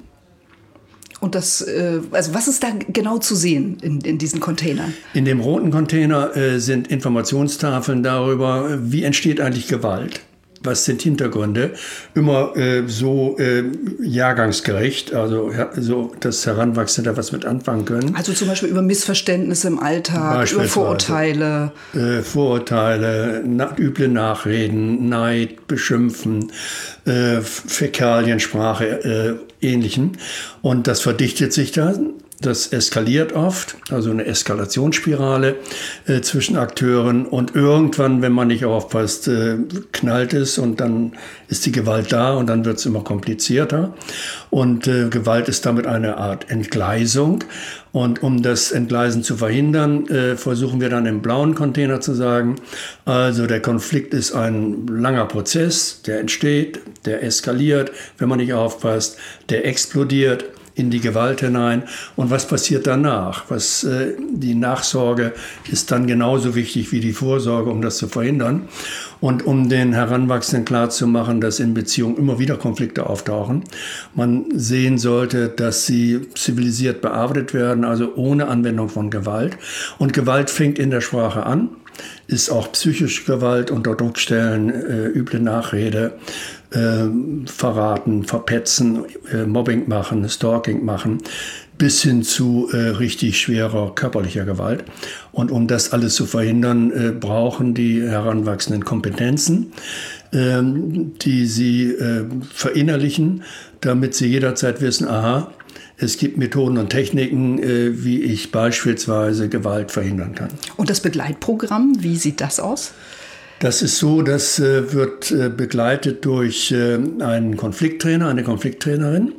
Und das, äh, also was ist da genau zu sehen in, in diesen Containern? In dem roten Container äh, sind Informationstafeln darüber, wie entsteht eigentlich Gewalt. Was sind Hintergründe? Immer äh, so äh, jahrgangsgerecht, also ja, so, dass Heranwachsende da was mit anfangen können. Also zum Beispiel über Missverständnisse im Alltag, über. Vorurteile. Äh, Vorurteile, na, üble Nachreden, Neid, Beschimpfen, äh, Fäkaliensprache, äh, ähnlichen. Und das verdichtet sich dann. Das eskaliert oft, also eine Eskalationsspirale äh, zwischen Akteuren. Und irgendwann, wenn man nicht aufpasst, äh, knallt es und dann ist die Gewalt da und dann wird es immer komplizierter. Und äh, Gewalt ist damit eine Art Entgleisung. Und um das Entgleisen zu verhindern, äh, versuchen wir dann im blauen Container zu sagen, also der Konflikt ist ein langer Prozess, der entsteht, der eskaliert, wenn man nicht aufpasst, der explodiert in die Gewalt hinein. Und was passiert danach? Was, äh, die Nachsorge ist dann genauso wichtig wie die Vorsorge, um das zu verhindern. Und um den Heranwachsenden klarzumachen, dass in Beziehungen immer wieder Konflikte auftauchen, man sehen sollte, dass sie zivilisiert bearbeitet werden, also ohne Anwendung von Gewalt. Und Gewalt fängt in der Sprache an, ist auch psychische Gewalt, unter Druck stellen, äh, üble Nachrede, äh, verraten, verpetzen, äh, Mobbing machen, Stalking machen, bis hin zu äh, richtig schwerer körperlicher Gewalt. Und um das alles zu verhindern, äh, brauchen die Heranwachsenden Kompetenzen, ähm, die sie äh, verinnerlichen, damit sie jederzeit wissen, aha, es gibt Methoden und Techniken, äh, wie ich beispielsweise Gewalt verhindern kann. Und das Begleitprogramm, wie sieht das aus? Das ist so, das äh, wird äh, begleitet durch äh, einen Konflikttrainer, eine Konflikttrainerin,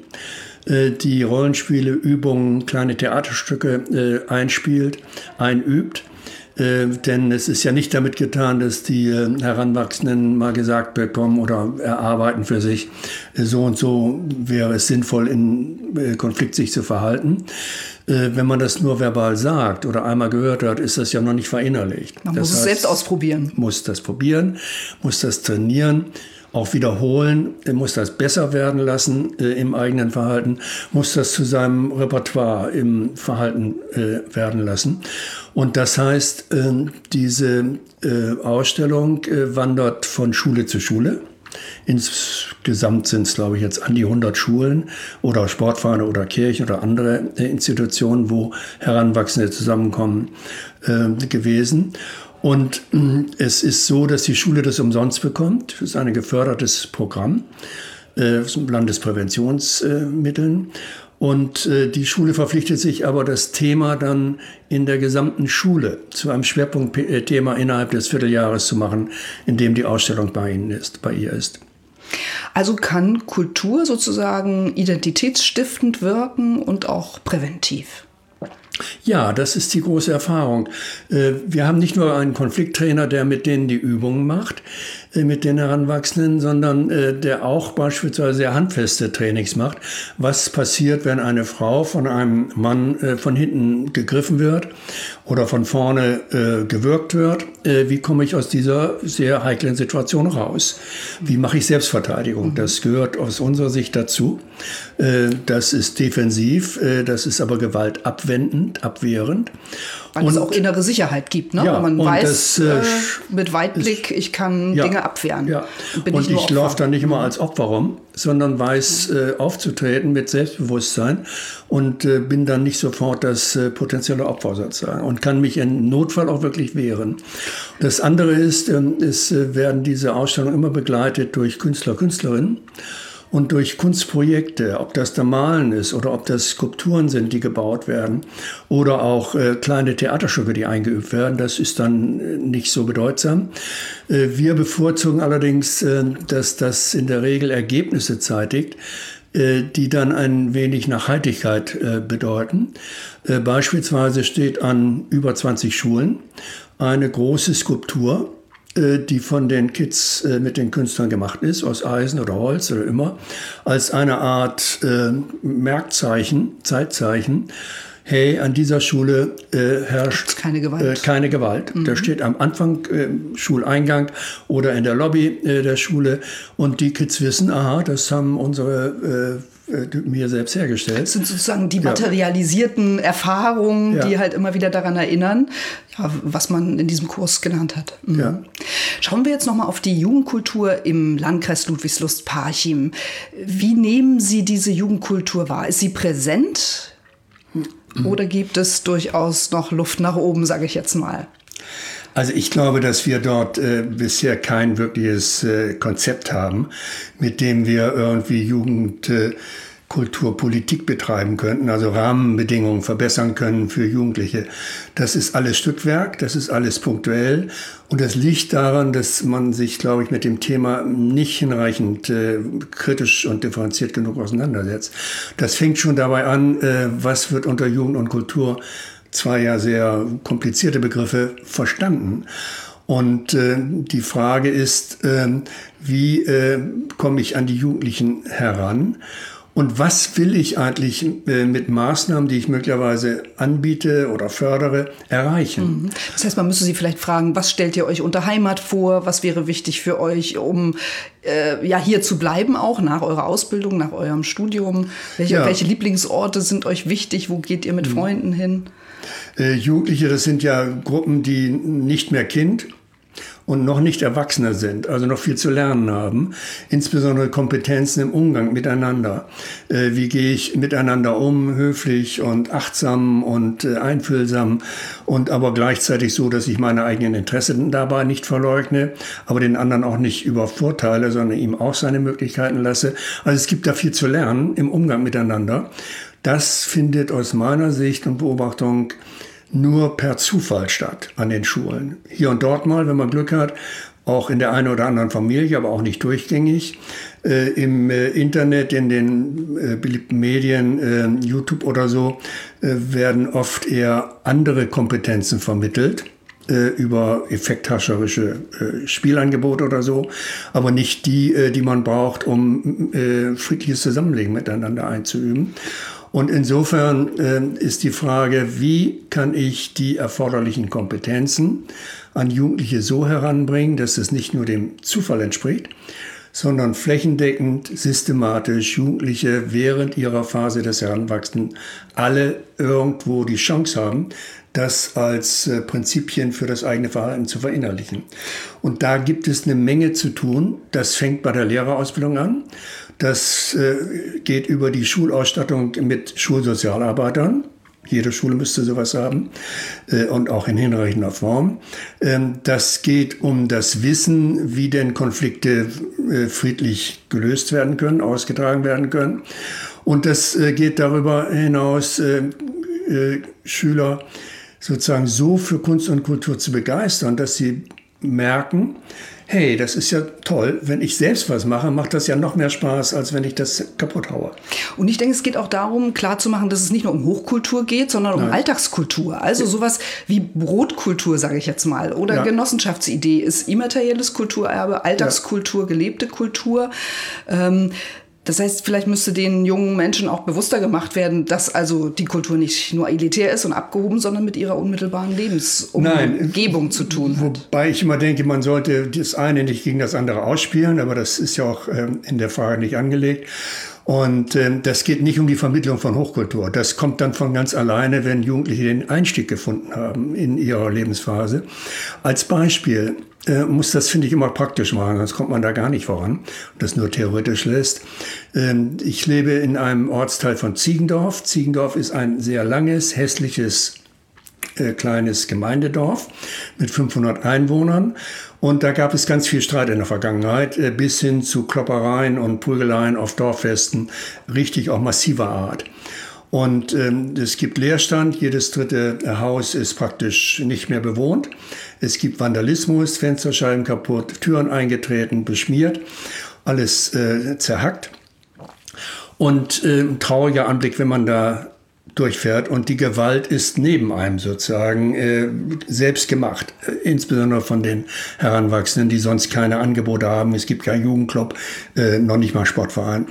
die Rollenspiele, Übungen, kleine Theaterstücke einspielt, einübt. Denn es ist ja nicht damit getan, dass die Heranwachsenden mal gesagt bekommen oder erarbeiten für sich, so und so wäre es sinnvoll, in Konflikt sich zu verhalten. Äh, wenn man das nur verbal sagt oder einmal gehört hat, ist das ja noch nicht verinnerlicht. Man das muss es heißt, selbst ausprobieren. Muss das probieren, muss das trainieren auch wiederholen, er muss das besser werden lassen äh, im eigenen Verhalten, muss das zu seinem Repertoire im Verhalten äh, werden lassen. Und das heißt, äh, diese äh, Ausstellung äh, wandert von Schule zu Schule. Insgesamt sind es, glaube ich, jetzt an die 100 Schulen oder Sportvereine oder Kirchen oder andere äh, Institutionen, wo Heranwachsende zusammenkommen, gewesen. Und mm, es ist so, dass die Schule das umsonst bekommt. Das ist ein gefördertes Programm äh, Landespräventionsmitteln. Und äh, die Schule verpflichtet sich aber, das Thema dann in der gesamten Schule zu einem Schwerpunktthema innerhalb des Vierteljahres zu machen, in dem die Ausstellung bei Ihnen ist, bei ihr ist. Also kann Kultur sozusagen identitätsstiftend wirken und auch präventiv. Ja, das ist die große Erfahrung. Äh, wir haben nicht nur einen Konflikttrainer, der mit denen die Übungen macht, äh, mit den Heranwachsenden, sondern äh, der auch beispielsweise sehr handfeste Trainings macht. Was passiert, wenn eine Frau von einem Mann von hinten gegriffen wird oder von vorne gewürgt wird? Wie komme ich aus dieser sehr heiklen Situation raus? Wie mache ich Selbstverteidigung? Das gehört aus unserer Sicht dazu. Das ist defensiv, das ist aber gewaltabwendend, abwehrend. Weil und, es auch innere Sicherheit gibt, ne? Ja, Wenn man weiß, das, äh, mit Weitblick, ich kann ja, Dinge abwehren. Ja. Und, und ich, ich laufe da nicht immer als Opfer rum, sondern weiß äh, aufzutreten mit Selbstbewusstsein und äh, bin dann nicht sofort das äh, potenzielle Opfer sozusagen und kann mich in Notfall auch wirklich wehren. Das andere ist, ähm, es äh, werden diese Ausstellungen immer begleitet durch Künstler, Künstlerinnen und durch Kunstprojekte, ob das da Malen ist oder ob das Skulpturen sind, die gebaut werden oder auch äh, kleine Theaterstücke, die eingeübt werden, das ist dann äh, nicht so bedeutsam. Äh, wir bevorzugen allerdings, äh, dass das in der Regel Ergebnisse zeitigt, äh, die dann ein wenig Nachhaltigkeit äh, bedeuten. Beispielsweise steht an über 20 Schulen eine große Skulptur die von den Kids äh, mit den Künstlern gemacht ist, aus Eisen oder Holz oder immer, als eine Art äh, Merkzeichen, Zeitzeichen. Hey, an dieser Schule äh, herrscht keine Gewalt. Äh, keine Gewalt. Mhm. Da steht am Anfang äh, Schuleingang oder in der Lobby der Schule und die Kids wissen, aha, das haben unsere äh, mir selbst hergestellt. Das sind sozusagen die materialisierten ja. Erfahrungen, ja. die halt immer wieder daran erinnern, ja, was man in diesem Kurs genannt hat. Mhm. Schauen wir jetzt nochmal auf die Jugendkultur im Landkreis Ludwigslust-Parchim. Wie nehmen Sie diese Jugendkultur wahr? Ist sie präsent mhm. oder gibt es durchaus noch Luft nach oben, sage ich jetzt mal? Also ich glaube, dass wir dort äh, bisher kein wirkliches äh, Konzept haben, mit dem wir irgendwie Jugendkulturpolitik äh, betreiben könnten, also Rahmenbedingungen verbessern können für Jugendliche. Das ist alles Stückwerk, das ist alles punktuell und das liegt daran, dass man sich, glaube ich, mit dem Thema nicht hinreichend äh, kritisch und differenziert genug auseinandersetzt. Das fängt schon dabei an, äh, was wird unter Jugend und Kultur zwei ja sehr komplizierte Begriffe verstanden. Und äh, die Frage ist, äh, wie äh, komme ich an die Jugendlichen heran? Und was will ich eigentlich äh, mit Maßnahmen, die ich möglicherweise anbiete oder fördere, erreichen? Mhm. Das heißt, man müsste Sie vielleicht fragen, was stellt ihr euch unter Heimat vor? Was wäre wichtig für euch, um äh, ja hier zu bleiben, auch nach eurer Ausbildung, nach eurem Studium? Welche, ja. welche Lieblingsorte sind euch wichtig? Wo geht ihr mit mhm. Freunden hin? Äh, Jugendliche, das sind ja Gruppen, die nicht mehr Kind und noch nicht Erwachsene sind, also noch viel zu lernen haben, insbesondere Kompetenzen im Umgang miteinander. Äh, wie gehe ich miteinander um, höflich und achtsam und äh, einfühlsam und aber gleichzeitig so, dass ich meine eigenen Interessen dabei nicht verleugne, aber den anderen auch nicht übervorteile, sondern ihm auch seine Möglichkeiten lasse. Also es gibt da viel zu lernen im Umgang miteinander. Das findet aus meiner Sicht und Beobachtung nur per Zufall statt an den Schulen. Hier und dort mal, wenn man Glück hat, auch in der einen oder anderen Familie, aber auch nicht durchgängig. Äh, Im äh, Internet, in den äh, beliebten Medien, äh, YouTube oder so, äh, werden oft eher andere Kompetenzen vermittelt äh, über effekthascherische Spielangebote oder so, aber nicht die, die man braucht, um friedliches Zusammenleben miteinander einzuüben. Und insofern äh, ist die Frage, wie kann ich die erforderlichen Kompetenzen an Jugendliche so heranbringen, dass es nicht nur dem Zufall entspricht, sondern flächendeckend, systematisch Jugendliche während ihrer Phase des Heranwachsens alle irgendwo die Chance haben, das als äh, Prinzipien für das eigene Verhalten zu verinnerlichen. Und da gibt es eine Menge zu tun. Das fängt bei der Lehrerausbildung an. Das äh, geht über die Schulausstattung mit Schulsozialarbeitern. Jede Schule müsste sowas haben äh, und auch in hinreichender Form. Ähm, das geht um das Wissen, wie denn Konflikte äh, friedlich gelöst werden können, ausgetragen werden können. Und das äh, geht darüber hinaus, äh, äh, Schüler sozusagen so für Kunst und Kultur zu begeistern, dass sie merken, hey, das ist ja toll, wenn ich selbst was mache, macht das ja noch mehr Spaß, als wenn ich das kaputt haue. Und ich denke, es geht auch darum, klarzumachen, dass es nicht nur um Hochkultur geht, sondern um Nein. Alltagskultur. Also sowas wie Brotkultur, sage ich jetzt mal, oder ja. Genossenschaftsidee ist immaterielles Kulturerbe, Alltagskultur, gelebte Kultur. Ähm, das heißt, vielleicht müsste den jungen Menschen auch bewusster gemacht werden, dass also die Kultur nicht nur elitär ist und abgehoben, sondern mit ihrer unmittelbaren Lebensumgebung zu tun hat. Wobei ich immer denke, man sollte das eine nicht gegen das andere ausspielen, aber das ist ja auch ähm, in der Frage nicht angelegt. Und äh, das geht nicht um die Vermittlung von Hochkultur. Das kommt dann von ganz alleine, wenn Jugendliche den Einstieg gefunden haben in ihrer Lebensphase. Als Beispiel äh, muss das, finde ich, immer praktisch machen, sonst kommt man da gar nicht voran das nur theoretisch lässt. Ähm, ich lebe in einem Ortsteil von Ziegendorf. Ziegendorf ist ein sehr langes, hässliches äh, kleines Gemeindedorf mit 500 Einwohnern. Und da gab es ganz viel Streit in der Vergangenheit, äh, bis hin zu Kloppereien und Prügeleien auf Dorffesten, richtig auch massiver Art. Und ähm, es gibt Leerstand, jedes dritte Haus ist praktisch nicht mehr bewohnt. Es gibt Vandalismus, Fensterscheiben kaputt, Türen eingetreten, beschmiert, alles äh, zerhackt. Und äh, ein trauriger Anblick, wenn man da durchfährt und die Gewalt ist neben einem sozusagen äh, selbst gemacht, äh, insbesondere von den Heranwachsenden, die sonst keine Angebote haben. Es gibt keinen Jugendclub, äh, noch nicht mal Sportverein.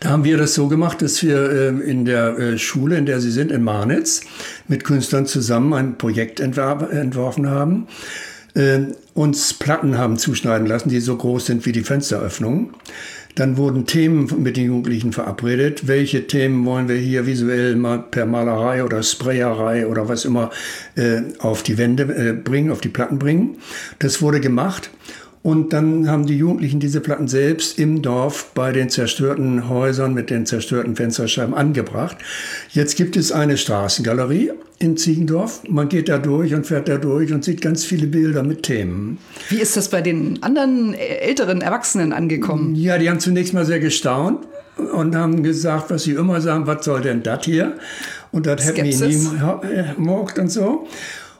Da haben wir das so gemacht, dass wir äh, in der äh, Schule, in der sie sind, in Marnitz, mit Künstlern zusammen ein Projekt entworfen haben, äh, uns Platten haben zuschneiden lassen, die so groß sind wie die Fensteröffnungen. Dann wurden Themen mit den Jugendlichen verabredet. Welche Themen wollen wir hier visuell mal per Malerei oder Sprayerei oder was immer äh, auf die Wände äh, bringen, auf die Platten bringen? Das wurde gemacht. Und dann haben die Jugendlichen diese Platten selbst im Dorf bei den zerstörten Häusern mit den zerstörten Fensterscheiben angebracht. Jetzt gibt es eine Straßengalerie in Ziegendorf. Man geht da durch und fährt da durch und sieht ganz viele Bilder mit Themen. Wie ist das bei den anderen älteren Erwachsenen angekommen? Ja, die haben zunächst mal sehr gestaunt und haben gesagt, was sie immer sagen, was soll denn das hier? Und das hätten wir nie gemocht und so.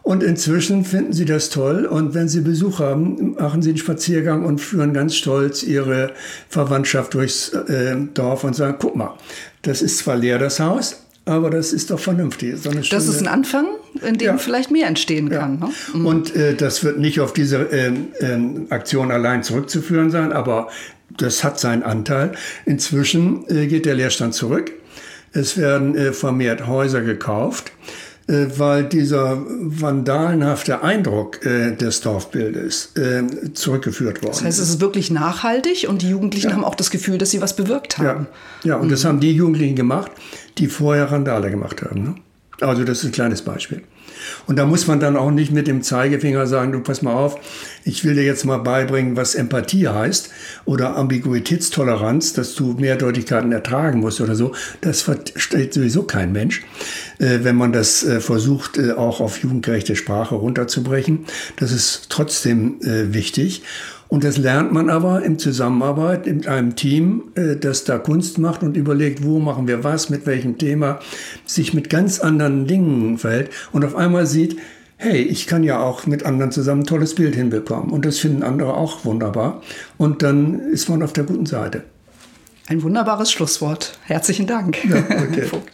Und inzwischen finden sie das toll. Und wenn sie Besuch haben, machen sie einen Spaziergang und führen ganz stolz ihre Verwandtschaft durchs äh, Dorf und sagen, guck mal, das ist zwar leer, das Haus, aber das ist doch vernünftig. So das ist ein Anfang, in dem ja. vielleicht mehr entstehen kann. Ja. Ne? Mhm. Und äh, das wird nicht auf diese äh, Aktion allein zurückzuführen sein, aber das hat seinen Anteil. Inzwischen äh, geht der Leerstand zurück. Es werden äh, vermehrt Häuser gekauft. Äh, weil dieser vandalenhafte Eindruck äh, des Dorfbildes äh, zurückgeführt worden ist. Das heißt, es ist wirklich nachhaltig und die Jugendlichen ja. haben auch das Gefühl, dass sie was bewirkt haben. Ja, ja und mhm. das haben die Jugendlichen gemacht, die vorher Randale gemacht haben. Ne? Also das ist ein kleines Beispiel. Und da muss man dann auch nicht mit dem Zeigefinger sagen, du pass mal auf, ich will dir jetzt mal beibringen, was Empathie heißt oder Ambiguitätstoleranz, dass du Mehrdeutigkeiten ertragen musst oder so. Das versteht sowieso kein Mensch, äh, wenn man das äh, versucht, äh, auch auf jugendgerechte Sprache runterzubrechen. Das ist trotzdem wichtig. Und das lernt man aber in Zusammenarbeit mit einem Team, äh, das da Kunst macht und überlegt, wo machen wir was, mit welchem Thema, sich mit ganz anderen Dingen verhält und auf einmal sieht, hey, ich kann ja auch mit anderen zusammen ein tolles Bild hinbekommen. Und das finden andere auch wunderbar. Und dann ist man auf der guten Seite. Ein wunderbares Schlusswort. Herzlichen Dank. Ja, okay.